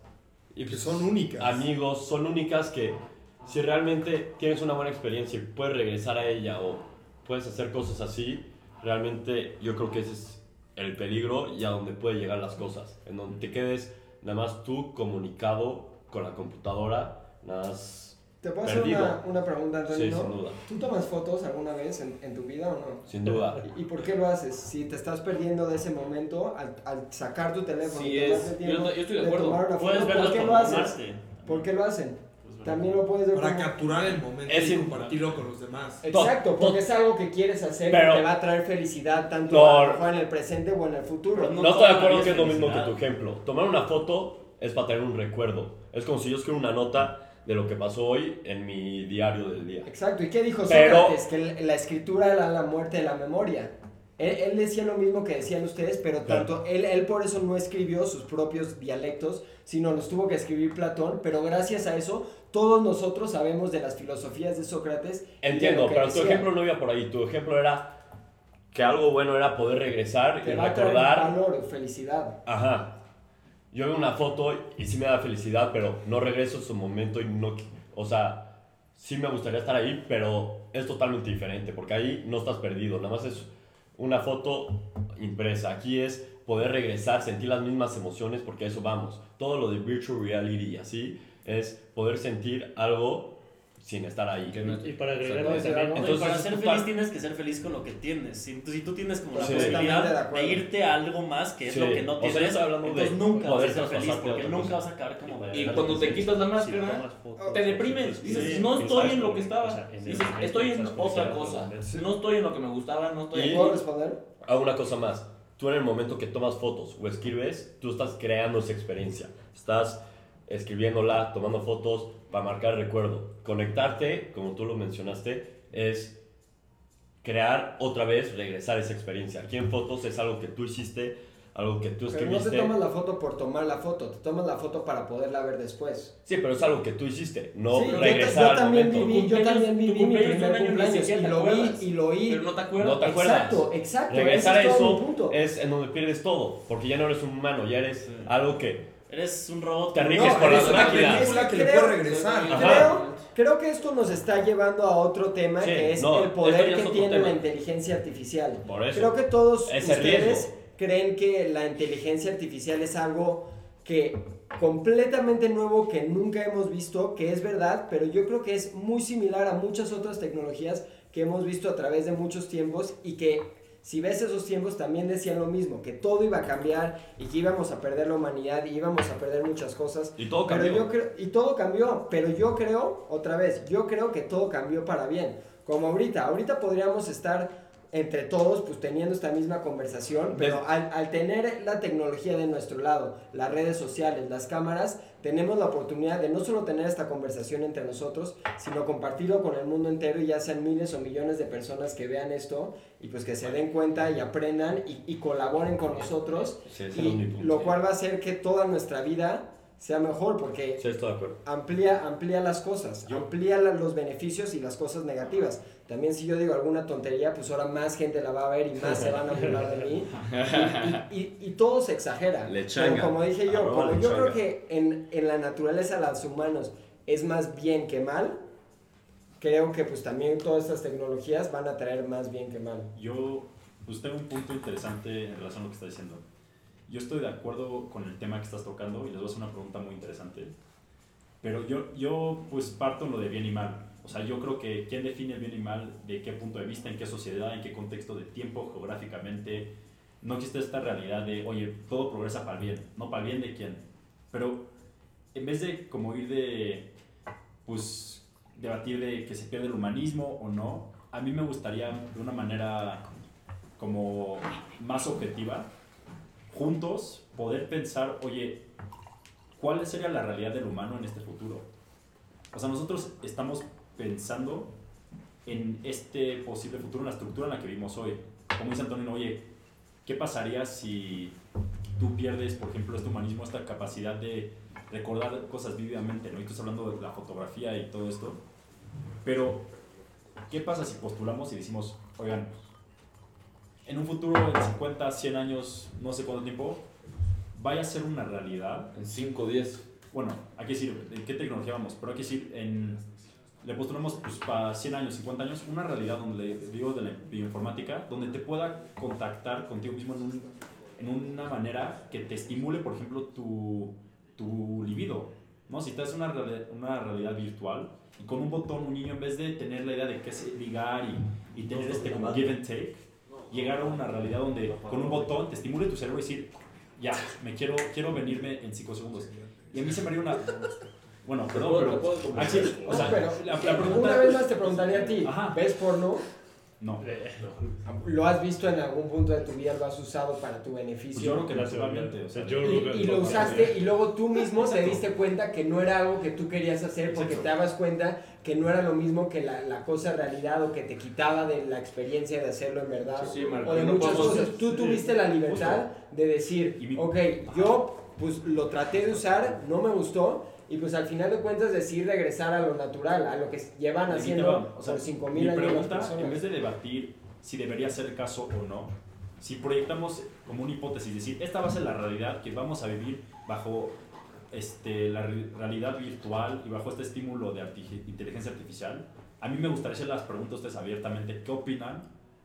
Y Que pues, son únicas. amigos, son únicas que si realmente tienes una buena experiencia y puedes regresar a ella o puedes hacer cosas así, realmente yo creo que ese es el peligro y a donde puede llegar las cosas, en donde te quedes nada más tú comunicado con la computadora, nada más... ¿Te puedo hacer una, una pregunta, Antonio? Sí, sin duda, ¿Tú tomas fotos alguna vez en, en tu vida o no? sin duda. ¿Y por qué lo haces? Si te estás perdiendo de ese momento, al, al sacar tu teléfono, Sí, es- yo- yo estoy de acuerdo. tomar una Puedes foto, ¿por qué lo haces? ¿Por qué lo hacen? Verlo. También lo puedes ver Para como... capturar el momento Es y compartirlo con los demás. Exacto, To- porque es algo que quieres hacer Pero- que te va a traer felicidad tanto No. a lo mejor en el presente o en el futuro. No, No estoy de acuerdo que es lo mismo que tu ejemplo. Tomar una foto es para tener un recuerdo. Es como si yo escribo una nota de lo que pasó hoy en mi diario del día. Exacto, ¿y qué dijo Pero- Sócrates? Que la- escritura era la muerte de la memoria. Él, él decía lo mismo que decían ustedes, pero Claro. tanto él, él por eso no escribió sus propios dialectos, sino los tuvo que escribir Platón, pero gracias a eso todos nosotros sabemos de las filosofías de Sócrates. de Entiendo, que pero tu decía. ejemplo no iba por ahí. Tu ejemplo era que algo bueno era poder regresar Te y va a recordar. valor, felicidad. Ajá. Yo veo una foto y sí me da felicidad, pero no regreso a su momento y no. O sea, sí me gustaría estar ahí, pero es totalmente diferente, porque ahí no estás perdido. Nada más es una foto impresa. Aquí es poder regresar, sentir las mismas emociones, porque a eso vamos. Todo lo de virtual reality y así es poder sentir algo sin estar ahí. Que no- Y para ¿Puedo agregarle decir también, algo? No, y Entonces, para ser feliz tienes que ser feliz con lo que tienes. Si, tú- si tú tienes como la Sí. De posibilidad acuerdo. de irte a algo más que es Sí. lo que no O sea, tienes, hablando de entonces nunca vas a ser feliz a porque nunca vas a acabar como de Y cuando te quitas la máscara, te deprimes. sí, Dices, sí, no estoy en lo que estaba. o sea, Dices, estoy en otra cosa. No estoy en lo que me gustaba, no estoy Y- en... ¿Puedo responder? Hago una cosa más. Tú en el momento que tomas fotos o escribes, tú estás creando esa experiencia. Estás escribiéndola, tomando fotos para marcar recuerdo. Conectarte, como tú lo mencionaste, es crear otra vez, regresar a esa experiencia. Aquí en fotos es algo que tú hiciste, algo que tú Pero no escribiste. te tomas la foto por tomar la foto, te tomas la foto para poderla ver después. Sí, pero es algo que tú hiciste, no Sí, regresar yo también viví, yo también viví mi primer cumpleaños y lo vi y lo oí. Pero no te acuerdas. No te acuerdas. Exacto, exacto. Regresar a eso punto. es en donde pierdes todo, porque ya no eres un humano, ya eres Sí. algo que Eres un robot. Riges No, por eres las una máquinas. película que le Creo- puede regresar. Creo, creo que esto nos está llevando a otro tema Sí, que es no, el poder es que tiene tema. la inteligencia artificial. Por eso. Creo que todos Es ustedes creen que la inteligencia artificial es algo que completamente nuevo que nunca hemos visto, que es verdad, pero yo creo que es muy similar a muchas otras tecnologías que hemos visto a través de muchos tiempos y que si ves esos tiempos también decían lo mismo, que todo iba a cambiar y que íbamos a perder la humanidad y íbamos a perder muchas cosas. Y todo Pero cambió. yo creo, y todo cambió, pero yo creo, otra vez, yo creo que todo cambió para bien. Como ahorita, ahorita podríamos estar entre todos pues teniendo esta misma conversación, pero al, al tener la tecnología de nuestro lado, las redes sociales, las cámaras, tenemos la oportunidad de no solo tener esta conversación entre nosotros, sino compartirlo con el mundo entero y ya sean miles o millones de personas que vean esto y pues que se den cuenta y aprendan y, y colaboren con nosotros. Sí, y lo cual va a hacer que toda nuestra vida sea mejor porque Sí, amplía, amplía las cosas, amplía la- los beneficios y las cosas negativas. También si yo digo alguna tontería, pues ahora más gente la va a ver y más se van a burlar de mí. [LAUGHS] Y, y- y todo se exagera. Le Pero changa. como dije yo, Arroba como yo creo que en, en la naturaleza de los humanos es más bien que mal, creo que pues también todas estas tecnologías van a traer más bien que mal. Yo, pues tengo un punto interesante en relación a lo que está diciendo. Yo estoy de acuerdo con el tema que estás tocando y les voy a hacer una pregunta muy interesante. Pero yo, yo pues parto en lo de bien y mal. O sea, yo creo que quién define el bien y mal, de qué punto de vista, en qué sociedad, en qué contexto de tiempo, geográficamente. No existe esta realidad de, oye, todo progresa para el bien. No, para el bien de quién. Pero en vez de como ir de, pues, debatir de que se pierde el humanismo o no, a mí me gustaría de una manera como más objetiva, juntos poder pensar, oye, ¿cuál sería la realidad del humano en este futuro? O sea, nosotros estamos pensando en este posible futuro, en la estructura en la que vivimos hoy. Como dice Antonio, oye, ¿qué pasaría si tú pierdes, por ejemplo, este humanismo, esta capacidad de recordar cosas vívidamente, ¿no? Y tú estás hablando de la fotografía y todo esto. Pero, ¿qué pasa si postulamos y decimos, oigan, en un futuro, en 50, 100 años, no sé cuánto tiempo, vaya a ser una realidad En 5 o 10. bueno, hay que decir, ¿en qué tecnología vamos? Pero hay que decir, en, le postulamos pues, para 100 años, 50 años, una realidad donde, le digo, de la bioinformática, donde te pueda contactar contigo mismo en, un- en una manera que te estimule, por ejemplo, tu, tu libido. ¿no? Si te das una, una realidad virtual y con un botón, un niño, en vez de tener la idea de qué es ligar y, y tener este como give and take, llegar a una realidad donde con un botón te estimule tu cerebro y decir, ya, me quiero, quiero venirme en 5 segundos. Y a mí se me haría una... Bueno, perdón, pero... Ah, sí, o sea, No, pero la, la pregunta... una vez más te preguntaría a ti, Ajá. ¿ves porno? No, ¿Lo has visto en algún punto de tu vida? ¿Lo has usado para tu pues beneficio? yo creo que naturalmente, o sea... Joe Y, Rogan y lo usaste y luego tú [LAUGHS] mismo te Exacto. diste cuenta que no era algo que tú querías hacer porque Exacto. te dabas cuenta que no era lo mismo que la, la cosa realidad o que te quitaba de la experiencia de hacerlo en verdad Sí, sí, Marco, o de no muchas podemos- cosas. Tú tuviste la libertad de Y decir, mi- ok, yo pues lo traté de usar, no me gustó y pues al final de cuentas decir regresar a lo natural, a lo que llevan Y haciendo o sea, por 5000 mi años pregunta, personas. en vez de debatir si debería ser el caso o no, si proyectamos como una hipótesis, decir, esta va a ser la realidad que vamos a vivir bajo este, la re- realidad virtual y bajo este estímulo de arti- inteligencia artificial, a mí me gustaría hacer las preguntas a ustedes abiertamente, ¿qué opinan?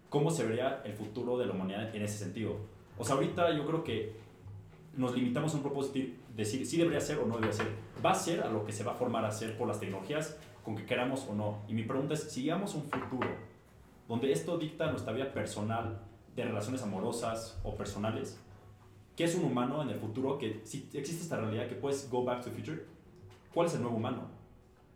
¿Cómo se vería el futuro de la humanidad en ese sentido? O sea, ahorita yo creo que nos limitamos a un propósito, decir si debería ser o no debería ser. Va a ser a lo que se va a formar a ser por las tecnologías, con que queramos o no. Y mi pregunta es, si llegamos a un futuro donde esto dicta nuestra vida personal, de relaciones amorosas o personales, ¿qué es un humano en el futuro? Que si existe esta realidad que puedes go back to the future, ¿cuál es el nuevo humano?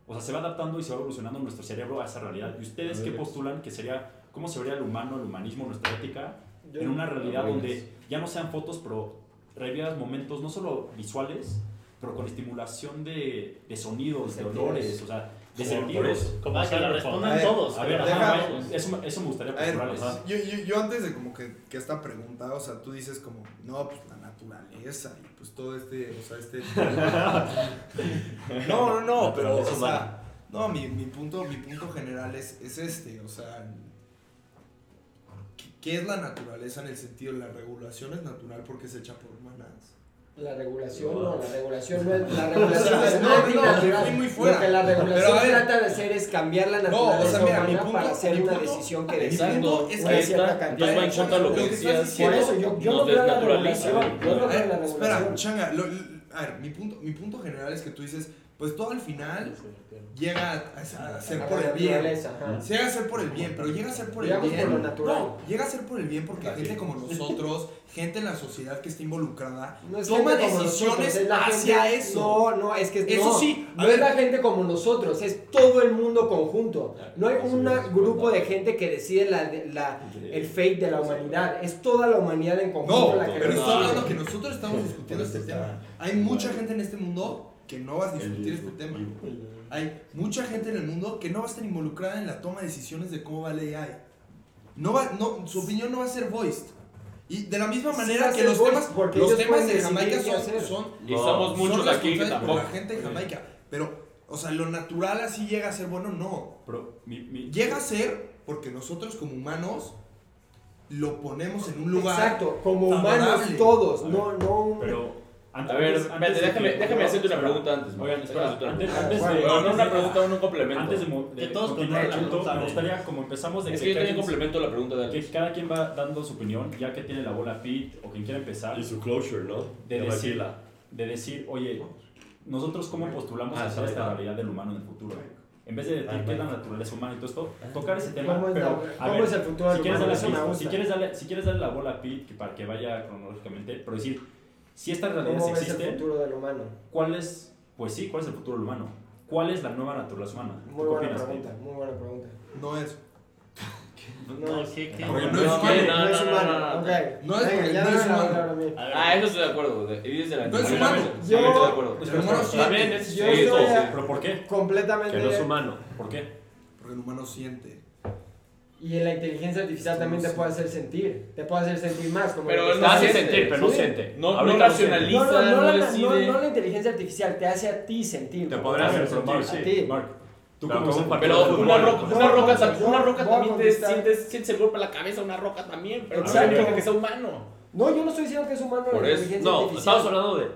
O sea, se va adaptando y se va evolucionando nuestro cerebro a esa realidad. ¿Y ustedes qué postulan que sería, cómo se vería el humano, el humanismo, nuestra ética, en una realidad donde ya no sean fotos, pero revivas momentos no solo visuales, pero con estimulación de, de sonidos, de Sentidos. olores, o sea, de sentidos. Como Ah, que la Cyberpunk. respondan ver, todos. A ver, ajá, eso, me- eso me gustaría A ver, postularles. pues, yo, yo, yo antes de como que, que esta pregunta, o sea, tú dices como, no, pues la naturaleza y pues todo este, o sea, este... [LAUGHS] no, no, no, pero, o sea, no, mi, mi, punto, mi punto general es, es este, o sea, ¿qué, es la naturaleza en el sentido de la regulación es natural porque es hecha por humanas? La regulación, no, la regulación no es, la [LAUGHS] regulación es No, no, no, antinatural. fui muy fuera. Lo que la regulación ver. trata de hacer es cambiar la No, naturaleza o sea, mira, mi humana punto- para hacer mi una punto- decisión que punto es una cierta esta- cantidad en de lo que decías. Por eso, yo, yo no veo la regulación. Yo no A veo la espera, regulación. changa, lo- lo- a ver, mi punto, mi punto general es que tú dices, pues todo al final llega a, a- a ser por el bien. Llega a ser por el bien, pero llega a ser por el Llegamos bien. por lo natural. No, llega a ser por el bien porque gente como nosotros, [LAUGHS] gente en la sociedad que está involucrada, No es toma decisiones nosotros, es la hacia gente- eso. No, no, es que Eso no, sí, no ver. es la gente como nosotros, es todo el mundo conjunto. No hay un grupo de gente que decide la, la- el fate de la humanidad, es toda la humanidad en conjunto No, la que pero estoy hablando que nosotros estamos discutiendo este tema. Hay mucha gente en este mundo que no va a discutir este tema. Hay mucha gente en el mundo que no va a estar involucrada en la toma de decisiones de cómo va la AI. No va, no, su opinión no va a ser voiced. Y de la misma Sí, manera que los temas, los temas de Jamaica son, son, Y somos muchos son aquí que por tampoco. la gente de Jamaica. Pero, o sea, lo natural así llega a ser bueno, no. Pero mi, mi- Llega a ser porque nosotros como humanos lo ponemos en un lugar. Exacto, como favorable. humanos todos, no, no Pero antes, A ver, antes- espérate, antes déjame, que- déjame hacerte una espera, pregunta antes. Oigan, espera, antes, antes Bueno, de, Bueno, no una de- pregunta, un complemento. Antes de, de Que todos continuar me gustaría, como empezamos de Es que, que yo también complemento la pregunta de que cada quien va dando su opinión, ya que tiene la bola Pete o quien quiera empezar, Y su closure, ¿no? de decir, de decir, oye, nosotros cómo postulamos Ah, sí, esta realidad del humano en el futuro. En vez de decir Ah, qué es la naturaleza humana y todo esto, tocar ese tema, ¿Cómo es, pero la- a cómo ver, es el futuro si quieres, darle, si, quieres darle, si quieres darle la bola a Pete que para que vaya cronológicamente, pero decir, si estas realidades ¿Cómo ves el existen, futuro del humano? ¿cuál es, pues sí, cuál es el futuro del humano? ¿Cuál es la nueva naturaleza humana? ¿Tú Muy buena opinas, pregunta, muy buena pregunta. No es. No, ¿qué, qué? Porque no No, es ok, humano. no es No, no, humano. no, no. No es porque no es humano. Ah, eso estoy de acuerdo. de- la No es Sí, humano. sí, Yo- estoy de acuerdo. El humano Está siente. bien, es Yo sí, estoy todo, a- sí. ¿Pero por qué? Completamente. Que no es humano. ¿Por qué? Porque el humano siente. Y la inteligencia artificial Sí, también te sí. puede hacer sentir. Te puede hacer sentir más. Como Pero no hace sentir, pero no siente. No, no no racionaliza, No, no, no, no, la, decide. no, no la inteligencia artificial, te hace a ti sentir. Te te hacer hace sentir, a sí. ti. Mark, tú Pero como como un Pero una roca, una roca, una roca a también te sientes, sientes el golpe a la cabeza, una roca también, pero no Exacto. significa que sea humano. No, yo no estoy diciendo que es humano Por la eso. inteligencia No, artificial. estamos hablando de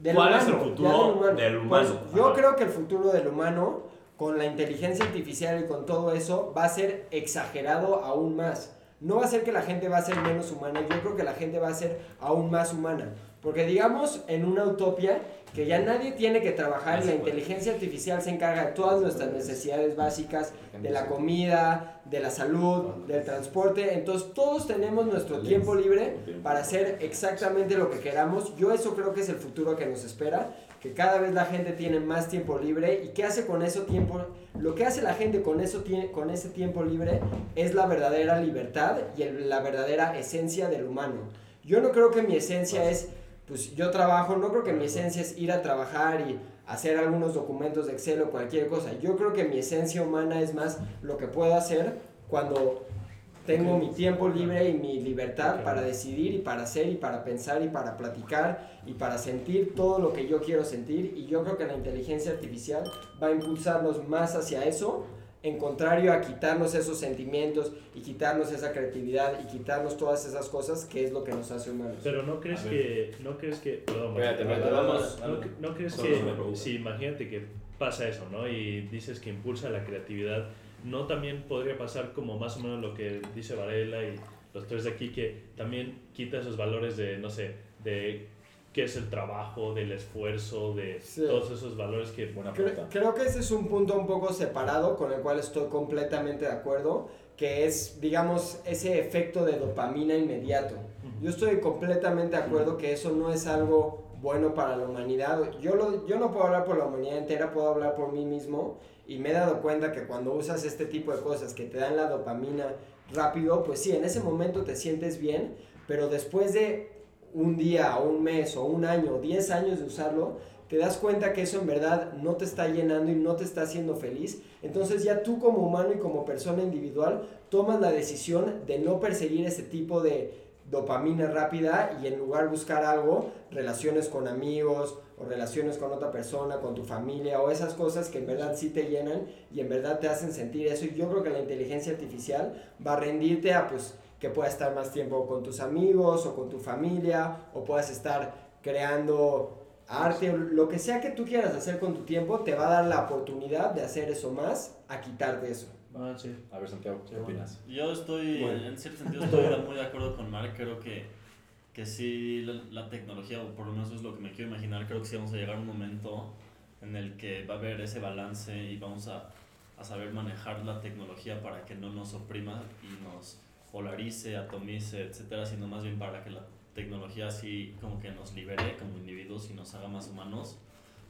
Del ¿Cuál es humano, el ya futuro del humano? Pues, yo creo que el futuro del humano, con la inteligencia artificial y con todo eso, va a ser exagerado aún más. No va a ser que la gente va a ser menos humana, yo creo que la gente va a ser aún más humana. Porque digamos en una utopia que ya nadie tiene que trabajar y la inteligencia artificial se encarga de todas nuestras necesidades básicas, de la comida, de la salud, del transporte. Entonces todos tenemos nuestro tiempo libre para hacer exactamente lo que queramos. Yo eso creo que es el futuro que nos espera, que cada vez la gente tiene más tiempo libre y qué hace con ese tiempo, lo que hace la gente con eso con ese tiempo libre es la verdadera libertad y la verdadera esencia del humano. Yo no creo que mi esencia es pues yo trabajo, no creo que mi esencia es ir a trabajar y hacer algunos documentos de Excel o cualquier cosa. Yo creo que mi esencia humana es más lo que puedo hacer cuando tengo mi tiempo libre y mi libertad para decidir y para hacer y para pensar y para platicar y para sentir todo lo que yo quiero sentir. Y yo creo que la inteligencia artificial va a impulsarnos más hacia eso, en contrario a quitarnos esos sentimientos y quitarnos esa creatividad y quitarnos todas esas cosas que es lo que nos hace humanos. Pero no crees que, no crees que, perdón, Espérate, Marco. espérate, vamos. ¿No, cre- no crees que, si imagínate que pasa eso, ¿no? Y dices que impulsa la creatividad, ¿no también podría pasar como más o menos lo que dice Varela y los tres de aquí, que también quita esos valores de, no sé, de qué es el trabajo, del esfuerzo, de Sí. todos esos valores que... Buena Cre- pregunta. creo que ese es un punto un poco separado con el cual estoy completamente de acuerdo, que es, digamos, ese efecto de dopamina inmediato. Yo estoy completamente de acuerdo que eso no es algo bueno para la humanidad. Yo, lo, yo no puedo hablar por la humanidad entera, puedo hablar por mí mismo y me he dado cuenta que cuando usas este tipo de cosas que te dan la dopamina rápido, pues sí, en ese momento te sientes bien, pero después de un día o un mes o un año o 10 años de usarlo, te das cuenta que eso en verdad no te está llenando y no te está haciendo feliz. Entonces ya tú como humano y como persona individual tomas la decisión de no perseguir ese tipo de dopamina rápida y en lugar buscar algo, relaciones con amigos o relaciones con otra persona, con tu familia o esas cosas que en verdad sí te llenan y en verdad te hacen sentir eso. Y yo creo que la inteligencia artificial va a rendirte a pues que puedas estar más tiempo con tus amigos o con tu familia o puedas estar creando arte lo que sea que tú quieras hacer con tu tiempo te va a dar la oportunidad de hacer eso más a quitarte eso. Ah, sí. A ver, Santiago, ¿qué opinas? Yo estoy, Bueno. en cierto sentido, [LAUGHS] estoy muy de acuerdo con Mark. Creo que, que sí, la, la tecnología, o por lo menos es lo que me quiero imaginar, creo que sí vamos a llegar a un momento en el que va a haber ese balance y vamos a, a saber manejar la tecnología para que no nos oprima y nos polarice, atomice, etcétera, sino más bien para que la tecnología así como que nos libere como individuos y nos haga más humanos,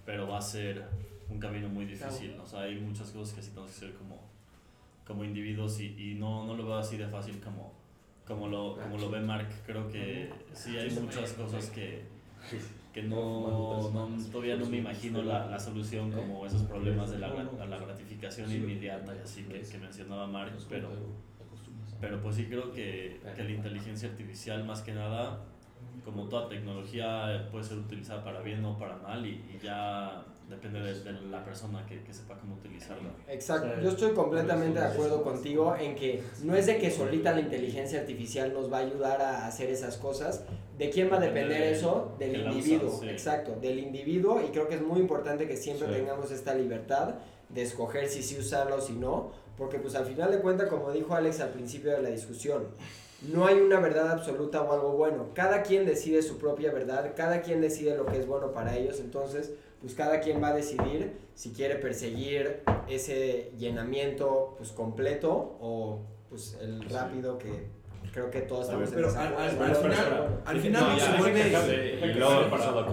pero va a ser un camino muy difícil. O sea, hay muchas cosas que sí tenemos que hacer como, como individuos y, y no, no lo veo así de fácil como, como, lo, como lo ve Mark. Creo que sí hay muchas cosas que, que no, no- todavía no me imagino la, la solución como esos problemas de la, la gratificación inmediata y así que, que mencionaba Mark, pero Pero pues sí creo que, que la inteligencia artificial más que nada, como toda tecnología, puede ser utilizada para bien o para mal y, y ya depende de, de la persona que, que sepa cómo utilizarla. Exacto, yo estoy completamente de acuerdo contigo en que no es de que solita la inteligencia artificial nos va a ayudar a hacer esas cosas. ¿De quién va a Depende depender de eso? Del la usa, individuo, sí. exacto, del individuo y creo que es muy importante que siempre Sí. tengamos esta libertad de escoger si sí usarla o si no, porque pues al final de cuentas, como dijo Alex al principio de la discusión, no hay una verdad absoluta o algo bueno. Cada quien decide su propia verdad, cada quien decide lo que es bueno para ellos, entonces pues cada quien va a decidir si quiere perseguir ese llenamiento pues completo o pues el rápido que creo que todos ver, estamos en pero al- al- al Pero- final- al final No, se vuelve- que que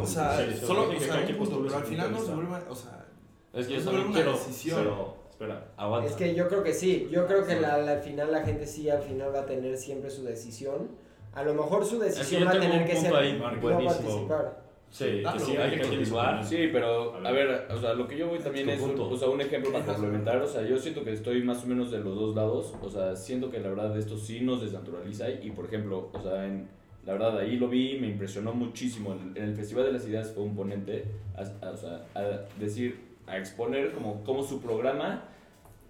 O sea, solo, que punto, postule pero al final no se vuelve, o sea, Es que yo una quiero, decisión. pero Espera. aguanta. Es que yo creo que sí, yo creo que la- la- al final la gente sí al final va a tener siempre su decisión. A lo mejor su decisión va a tener que ser no participar. Sí, Ah, que sí, hay que continuar. Sí, pero A ver. o sea, lo que yo voy también es un, o sea, un ejemplo para complementar, o sea, yo siento que estoy más o menos de los dos lados, o sea, siento que la verdad esto sí nos desnaturaliza y, por ejemplo, o sea, en, la verdad ahí lo vi, me impresionó muchísimo, en, en el Festival de las Ideas fue un ponente, a, a- o sea, a decir, a exponer como, como su programa,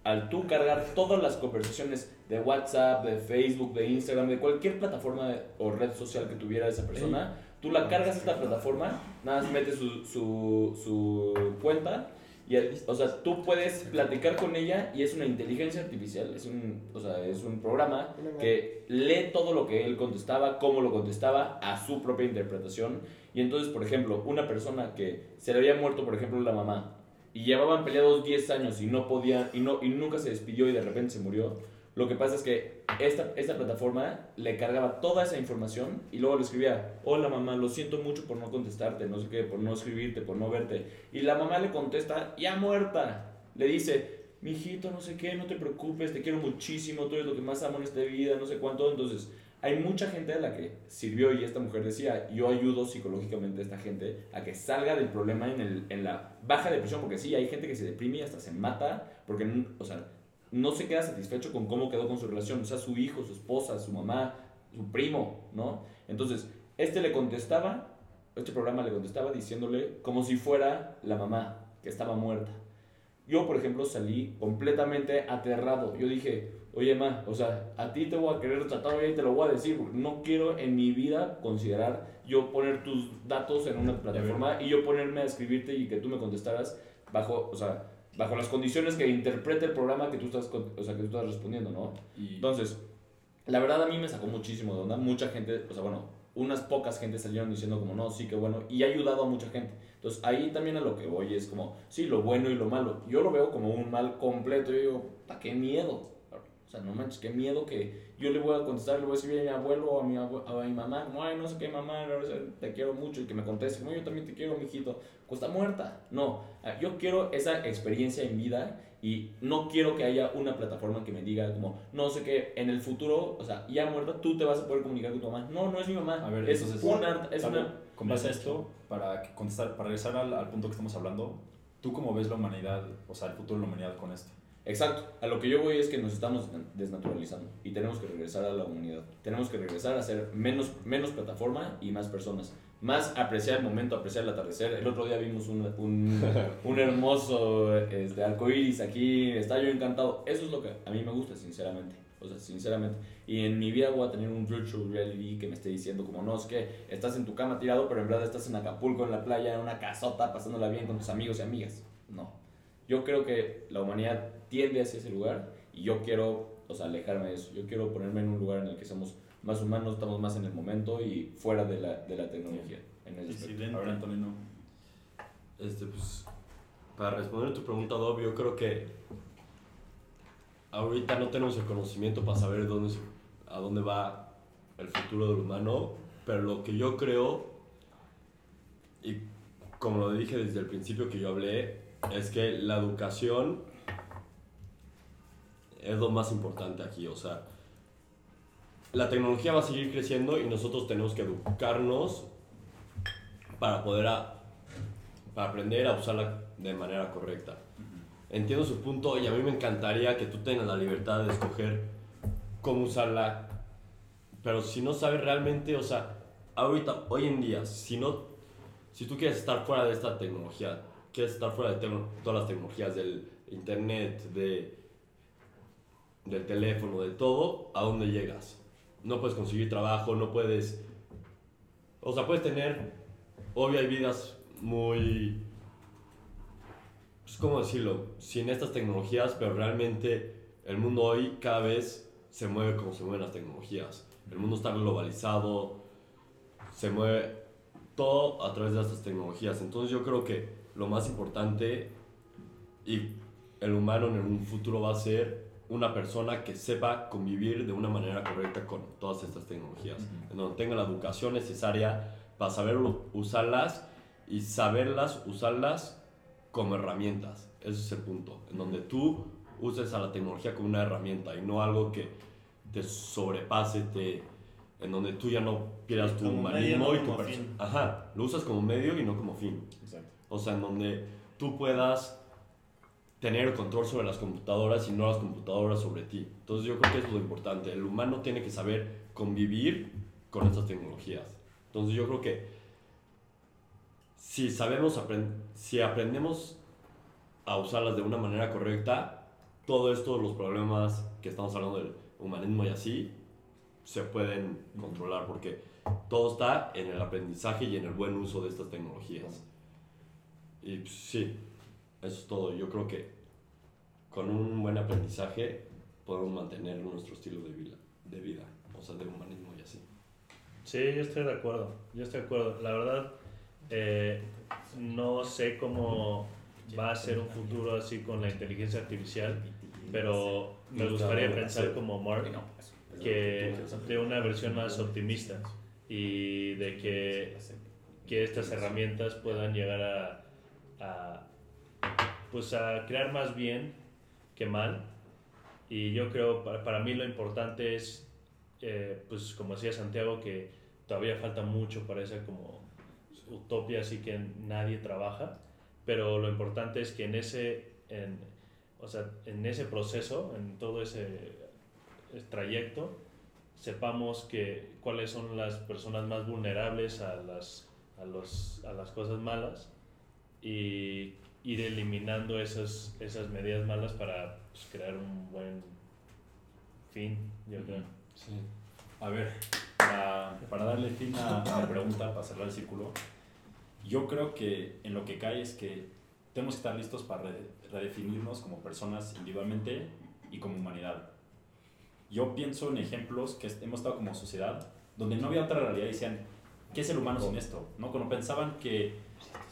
al tú cargar todas las conversaciones de WhatsApp, de Facebook, de Instagram, de cualquier plataforma de- o red social que tuviera esa persona, tú la cargas a esta plataforma, nada más metes su, su, su cuenta y, o sea, tú puedes platicar con ella y es una inteligencia artificial, es un, o sea, es un programa que lee todo lo que él contestaba, cómo lo contestaba, a su propia interpretación. Y entonces, por ejemplo, una persona que se le había muerto, por ejemplo, la mamá, y llevaban peleados 10 años y no podía, y, no, y nunca se despidió y de repente se murió, lo que pasa es que esta, esta plataforma le cargaba toda esa información y luego le escribía, hola mamá, lo siento mucho por no contestarte, no sé qué, por no escribirte, por no verte. Y la mamá le contesta, ya muerta. Le dice, mijito, no sé qué, no te preocupes, te quiero muchísimo, tú eres lo que más amo en esta vida, no sé cuánto. Entonces, hay mucha gente a la que sirvió y esta mujer decía, yo ayudo psicológicamente a esta gente a que salga del problema en, el, en la baja depresión, porque sí, hay gente que se deprime y hasta se mata, porque, o sea, no se queda satisfecho con cómo quedó con su relación, o sea, su hijo, su esposa, su mamá, su primo, ¿no? Entonces, este le contestaba, este programa le contestaba diciéndole como si fuera la mamá que estaba muerta. Yo, por ejemplo, salí completamente aterrado. Yo dije, oye, ma, o sea, a ti te voy a querer tratar bien y te lo voy a decir, porque no quiero en mi vida considerar yo poner tus datos en una plataforma y yo ponerme a escribirte y que tú me contestaras bajo, o sea, bajo las condiciones que interprete el programa que tú estás, o sea, que tú estás respondiendo, ¿no? Y Entonces, la verdad a mí me sacó muchísimo de onda. Mucha gente, o sea, bueno, unas pocas gente salieron diciendo como, no, sí, que bueno, y ha ayudado a mucha gente. Entonces, ahí también a lo que voy es como, sí, lo bueno y lo malo. Yo lo veo como un mal completo. Yo digo, "Pa, qué miedo. O sea, no manches, qué miedo que yo le voy a contestar, le voy a escribir a mi abuelo o a mi, a mi mamá, como, ay, no sé qué, mamá, no te quiero mucho, y que me conteste, como, yo también te quiero, mijito, pues está muerta. No, ah, yo quiero esa experiencia en vida y no quiero que haya una plataforma que me diga como, no sé qué, en el futuro, o sea, ya muerta, tú te vas a poder comunicar con tu mamá. No, no es mi mamá. A ver, es entonces, una, es una... con base a esto, para contestar, para regresar al, al punto que estamos hablando, ¿tú cómo ves la humanidad, o sea, el futuro de la humanidad con esto? Exacto. A lo que yo voy es que nos estamos desnaturalizando y tenemos que regresar a la humanidad. Tenemos que regresar a ser menos, menos plataforma y más personas. Más apreciar el momento, apreciar el atardecer. El otro día vimos un, un, [LAUGHS] un hermoso este, arcoíris aquí. Está yo encantado. Eso es lo que a mí me gusta, sinceramente. O sea, sinceramente. Y en mi vida voy a tener un virtual reality que me esté diciendo como, no, es que estás en tu cama tirado, pero en verdad estás en Acapulco, en la playa, en una casota, pasándola bien con tus amigos y amigas. No. Yo creo que la humanidad tiende hacia ese lugar y yo quiero, o sea, alejarme de eso. Yo quiero ponerme en un lugar en el que somos más humanos, estamos más en el momento y fuera de la, de la tecnología. En ese aspecto. Disidente. A ver, Antonino. Este, pues, para responder tu pregunta, Dob, yo creo que ahorita no tenemos el conocimiento para saber dónde, a dónde va el futuro del humano, pero lo que yo creo, y como lo dije desde el principio que yo hablé, es que la educación es lo más importante aquí, o sea, la tecnología va a seguir creciendo y nosotros tenemos que educarnos para poder a- para aprender a usarla de manera correcta. Entiendo su punto y a mí me encantaría que tú tengas la libertad de escoger cómo usarla. Pero si no sabes realmente, o sea, ahorita, hoy en día, si no, si tú quieres estar fuera de esta tecnología, quieres estar fuera de todas las tecnologías del internet, de, del teléfono, de todo, ¿a dónde llegas? No puedes conseguir trabajo, no puedes, o sea, puedes tener, obvio hay vidas muy, pues, ¿cómo decirlo? Sin estas tecnologías, pero realmente el mundo hoy cada vez se mueve como se mueven las tecnologías. El mundo está globalizado, se mueve todo a través de estas tecnologías. Entonces yo creo que lo más importante y el humano en un futuro va a ser una persona que sepa convivir de una manera correcta con todas estas tecnologías, en donde tenga la educación necesaria para saber usarlas y saberlas usarlas como herramientas. Ese es el punto, en donde tú uses a la tecnología como una herramienta y no algo que te sobrepase, te, en donde tú ya no pierdas tu humanismo y tu como perso- fin. Ajá, lo usas como medio y no como fin. Exacto. O sea, en donde tú puedas tener el control sobre las computadoras y no las computadoras sobre ti. Entonces yo creo que eso es lo importante. El humano tiene que saber convivir con estas tecnologías. Entonces yo creo que si sabemos, apren- si aprendemos a usarlas de una manera correcta, todo esto, los problemas que estamos hablando del humanismo y así, se pueden controlar porque todo está en el aprendizaje y en el buen uso de estas tecnologías. Y pues, sí, eso es todo. Yo creo que con un buen aprendizaje podemos mantener nuestro estilo de vida, de vida o sea, de humanismo y así. Sí, yo estoy de acuerdo. Yo estoy de acuerdo. La verdad, eh, no sé cómo va a ser un futuro así con la inteligencia artificial, pero me gustaría pensar como Mark, que de una versión más optimista y de que, que estas herramientas puedan llegar a, a, pues a crear más bien que mal. Y yo creo, para, para mí lo importante es, eh, pues como decía Santiago, que todavía falta mucho para esa como utopía, así que nadie trabaja, pero lo importante es que en ese, en, o sea, en ese proceso, en todo ese eh, trayecto, sepamos que cuáles son las personas más vulnerables a las, a los, a las cosas malas y ir eliminando esas, esas medidas malas para pues, crear un buen fin, yo creo. Sí. A ver, para, para darle fin a, a la pregunta, para cerrar el círculo, yo creo que en lo que cae es que tenemos que estar listos para re- redefinirnos como personas individualmente y como humanidad. Yo pienso en ejemplos que hemos estado como sociedad, donde no había otra realidad y decían, ¿qué es el humano sin esto? ¿No? Cuando pensaban que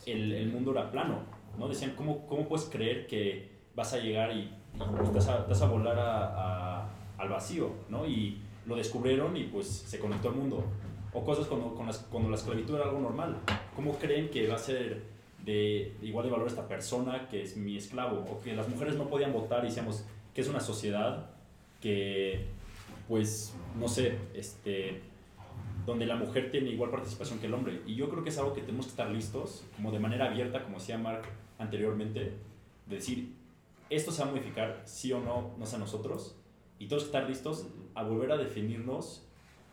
el, el mundo era plano, ¿no? Decían, ¿cómo, ¿cómo puedes creer que vas a llegar y, y te, vas a, volar a- al vacío, ¿no? Y lo descubrieron y pues se conectó al mundo. O cosas cuando, con las, cuando la esclavitud era algo normal. ¿Cómo creen que va a ser de, de igual de valor esta persona que es mi esclavo? O que las mujeres no podían votar y decíamos que es una sociedad que, pues, no sé, este, donde la mujer tiene igual participación que el hombre. Y yo creo que es algo que tenemos que estar listos, como de manera abierta, como decía Mark anteriormente, de decir, esto se va a modificar, sí o no, no sé a nosotros, y todos estar listos a volver a definirnos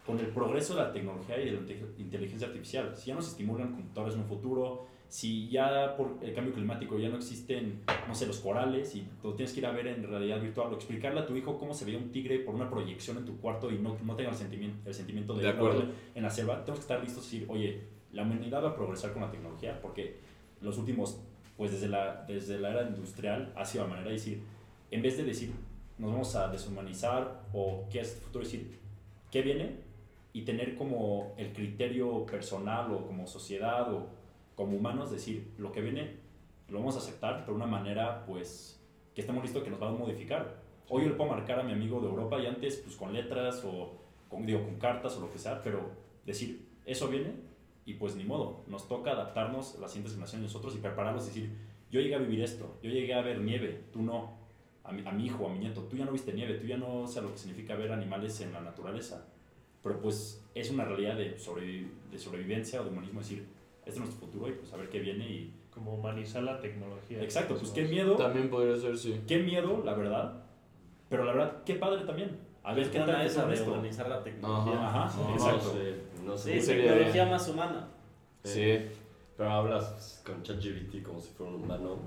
con el progreso de la tecnología y de la inte- inteligencia artificial. Si ya nos estimulan computadores en un futuro, si ya por el cambio climático ya no existen, no sé, los corales y lo tienes que ir a ver en realidad virtual o explicarle a tu hijo cómo se veía un tigre por una proyección en tu cuarto y no, no tenga el sentimiento, el sentimiento de, De acuerdo. en la selva, tenemos que estar listos y decir, oye, la humanidad va a progresar con la tecnología porque los últimos, pues desde la, desde la era industrial ha sido la manera de decir, en vez de decir, nos vamos a deshumanizar o qué es el futuro, decir, ¿qué viene? Y tener como el criterio personal o como sociedad o como humanos, decir, lo que viene lo vamos a aceptar, pero de una manera, pues, que estemos listos que nos va a modificar. Hoy yo le puedo marcar a mi amigo de Europa y antes, pues, con letras o, con, digo, con cartas o lo que sea, pero decir, eso viene y pues ni modo, nos toca adaptarnos a las siguientes generaciones nosotros y prepararnos, decir, yo llegué a vivir esto, yo llegué a ver nieve, tú no, a mi, a mi hijo, a mi nieto, tú ya no viste nieve, tú ya no sabes lo que significa ver animales en la naturaleza, pero pues es una realidad de, de sobrevivencia o de humanismo, decir, es nuestro futuro y pues a ver qué viene y... Como humanizar la tecnología. Exacto, pues qué miedo, También podría ser, sí. qué miedo, la verdad, pero la verdad, qué padre también. a ver qué Pues, tal esa de esto? humanizar la tecnología. Ajá, No, exacto. sé, no sé. Sí, ¿Qué tecnología más humana. Sí. Pero hablas con ChatGPT como si fuera un humano.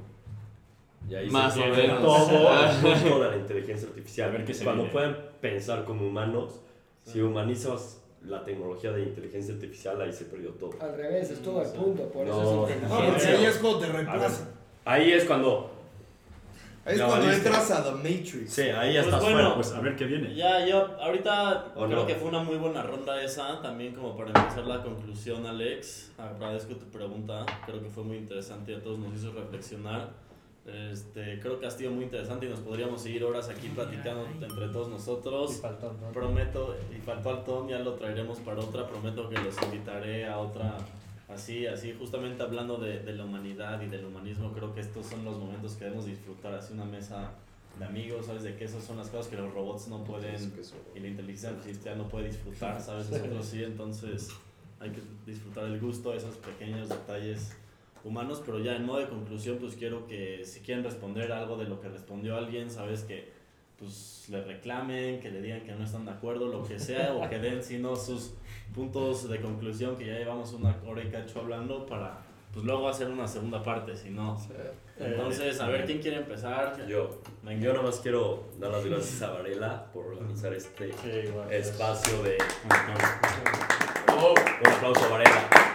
Y ahí Más se o menos. todo [LAUGHS] de la inteligencia artificial. A ver qué se Cuando viene. pueden pensar como humanos, si humanizas la tecnología de inteligencia artificial, ahí se perdió todo. Al revés, es todo el punto, por No, eso es No, inteligencia. ahí es cuando te reemplaza. Ahí es cuando. Ahí es cuando valiste. entras a The Matrix. Sí, ahí ya Pues estás bueno, fuera. Pues a ver qué viene. Ya, yo ahorita ¿O creo no? que fue una muy buena ronda esa, también como para empezar la conclusión, Alex. Agradezco tu pregunta, creo que fue muy interesante y a todos nos hizo reflexionar. Este, creo que ha sido muy interesante y nos podríamos seguir horas aquí platicando entre todos Y nosotros. faltó, ¿no? Prometo, y faltó al Tom, ya lo traeremos para otra, prometo que los invitaré a otra, así, así, justamente hablando de, de la humanidad y del humanismo, creo que estos son los momentos que debemos disfrutar, así una mesa de amigos, ¿sabes? De que esas son las cosas que los robots no pueden y la inteligencia artificial no puede disfrutar, ¿sabes? [LAUGHS] Nosotros sí, entonces hay que disfrutar el gusto, esos pequeños detalles humanos, pero ya en modo de conclusión, pues quiero que si quieren responder algo de lo que respondió alguien, ¿sabes? Que pues le reclamen, que le digan que no están de acuerdo, lo que sea, o que den sino sus puntos de conclusión, que ya llevamos una hora y cacho hablando, para pues luego hacer una segunda parte, si no. Entonces, a ver quién quiere empezar. Yo, Venga. yo nomás quiero dar las gracias a Varela por organizar este Sí, espacio de. Un aplauso a Varela.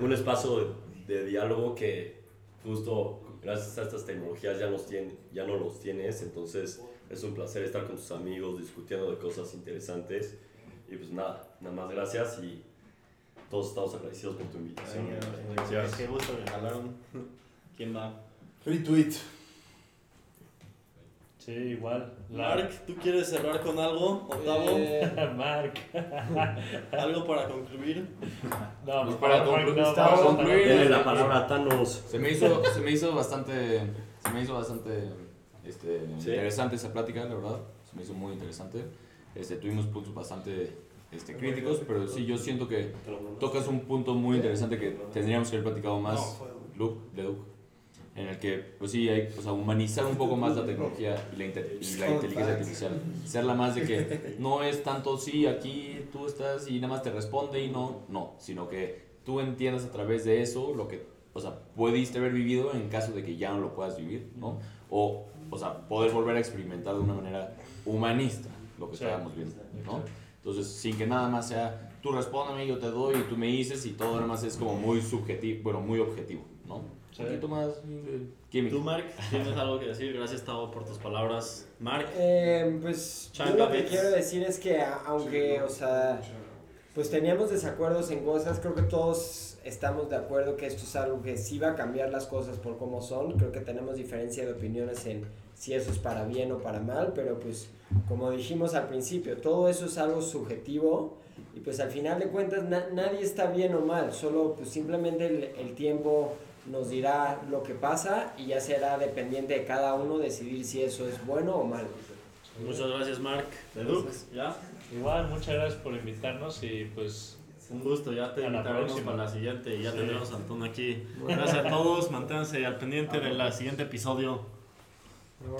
Un espacio de, de diálogo que justo gracias a estas tecnologías ya, nos tiene, ya no los tienes, entonces es un placer estar con tus amigos discutiendo de cosas interesantes. Y pues nada, nada más gracias y todos estamos agradecidos por tu invitación. Venga, Gracias. Qué gusto que jalaron. [LAUGHS] ¿Quién va? Retweet. Sí, igual. La- Mark, ¿tú quieres cerrar con algo? Octavo, Eh, [LAUGHS] Mark. [LAUGHS] algo para concluir. No, Pues para concluir, no, para concluir, Denle la palabra Thanos. Se me hizo, se me hizo bastante, se me hizo bastante este, Sí. interesante esa plática, la verdad. Se me hizo muy interesante. Este, tuvimos puntos bastante este, críticos, pero sí, yo siento que tocas un punto muy interesante que tendríamos que haber platicado más, Luke, de Luke, en el que, pues sí, hay, o sea, humanizar un poco más la tecnología y la, y la inteligencia artificial. Serla más de que no es tanto, sí, aquí tú estás y nada más te responde y no, no, sino que tú entiendas a través de eso lo que, o sea, pudiste haber vivido en caso de que ya no lo puedas vivir, ¿no? O, o sea, poder volver a experimentar de una manera humanista lo que Sí. estábamos viendo, ¿no? Entonces, sin que nada más sea, tú respóndeme, yo te doy y tú me dices y todo nada más es como muy subjetivo, bueno, muy objetivo. Un poquito más eh, químico. Tú, Mark, ¿tienes algo que decir? Gracias, Tavo, por tus palabras. Mark, Eh, pues yo lo que quiero decir es que aunque, o sea, pues teníamos desacuerdos en cosas, creo que todos estamos de acuerdo que esto es algo que sí va a cambiar las cosas por cómo son. Creo que tenemos diferencia de opiniones en si eso es para bien o para mal, pero pues como dijimos al principio, todo eso es algo subjetivo y pues al final de cuentas na- nadie está bien o mal, solo pues simplemente el, el tiempo nos dirá lo que pasa y ya será dependiente de cada uno decidir si eso es bueno o malo. muchas gracias, Mark. De Luke, ¿ya? Igual, muchas gracias por invitarnos y pues Un gusto, ya te la invitaremos para la siguiente y ya Sí. tendremos a Antón aquí. Gracias a todos, manténganse al pendiente del siguiente episodio.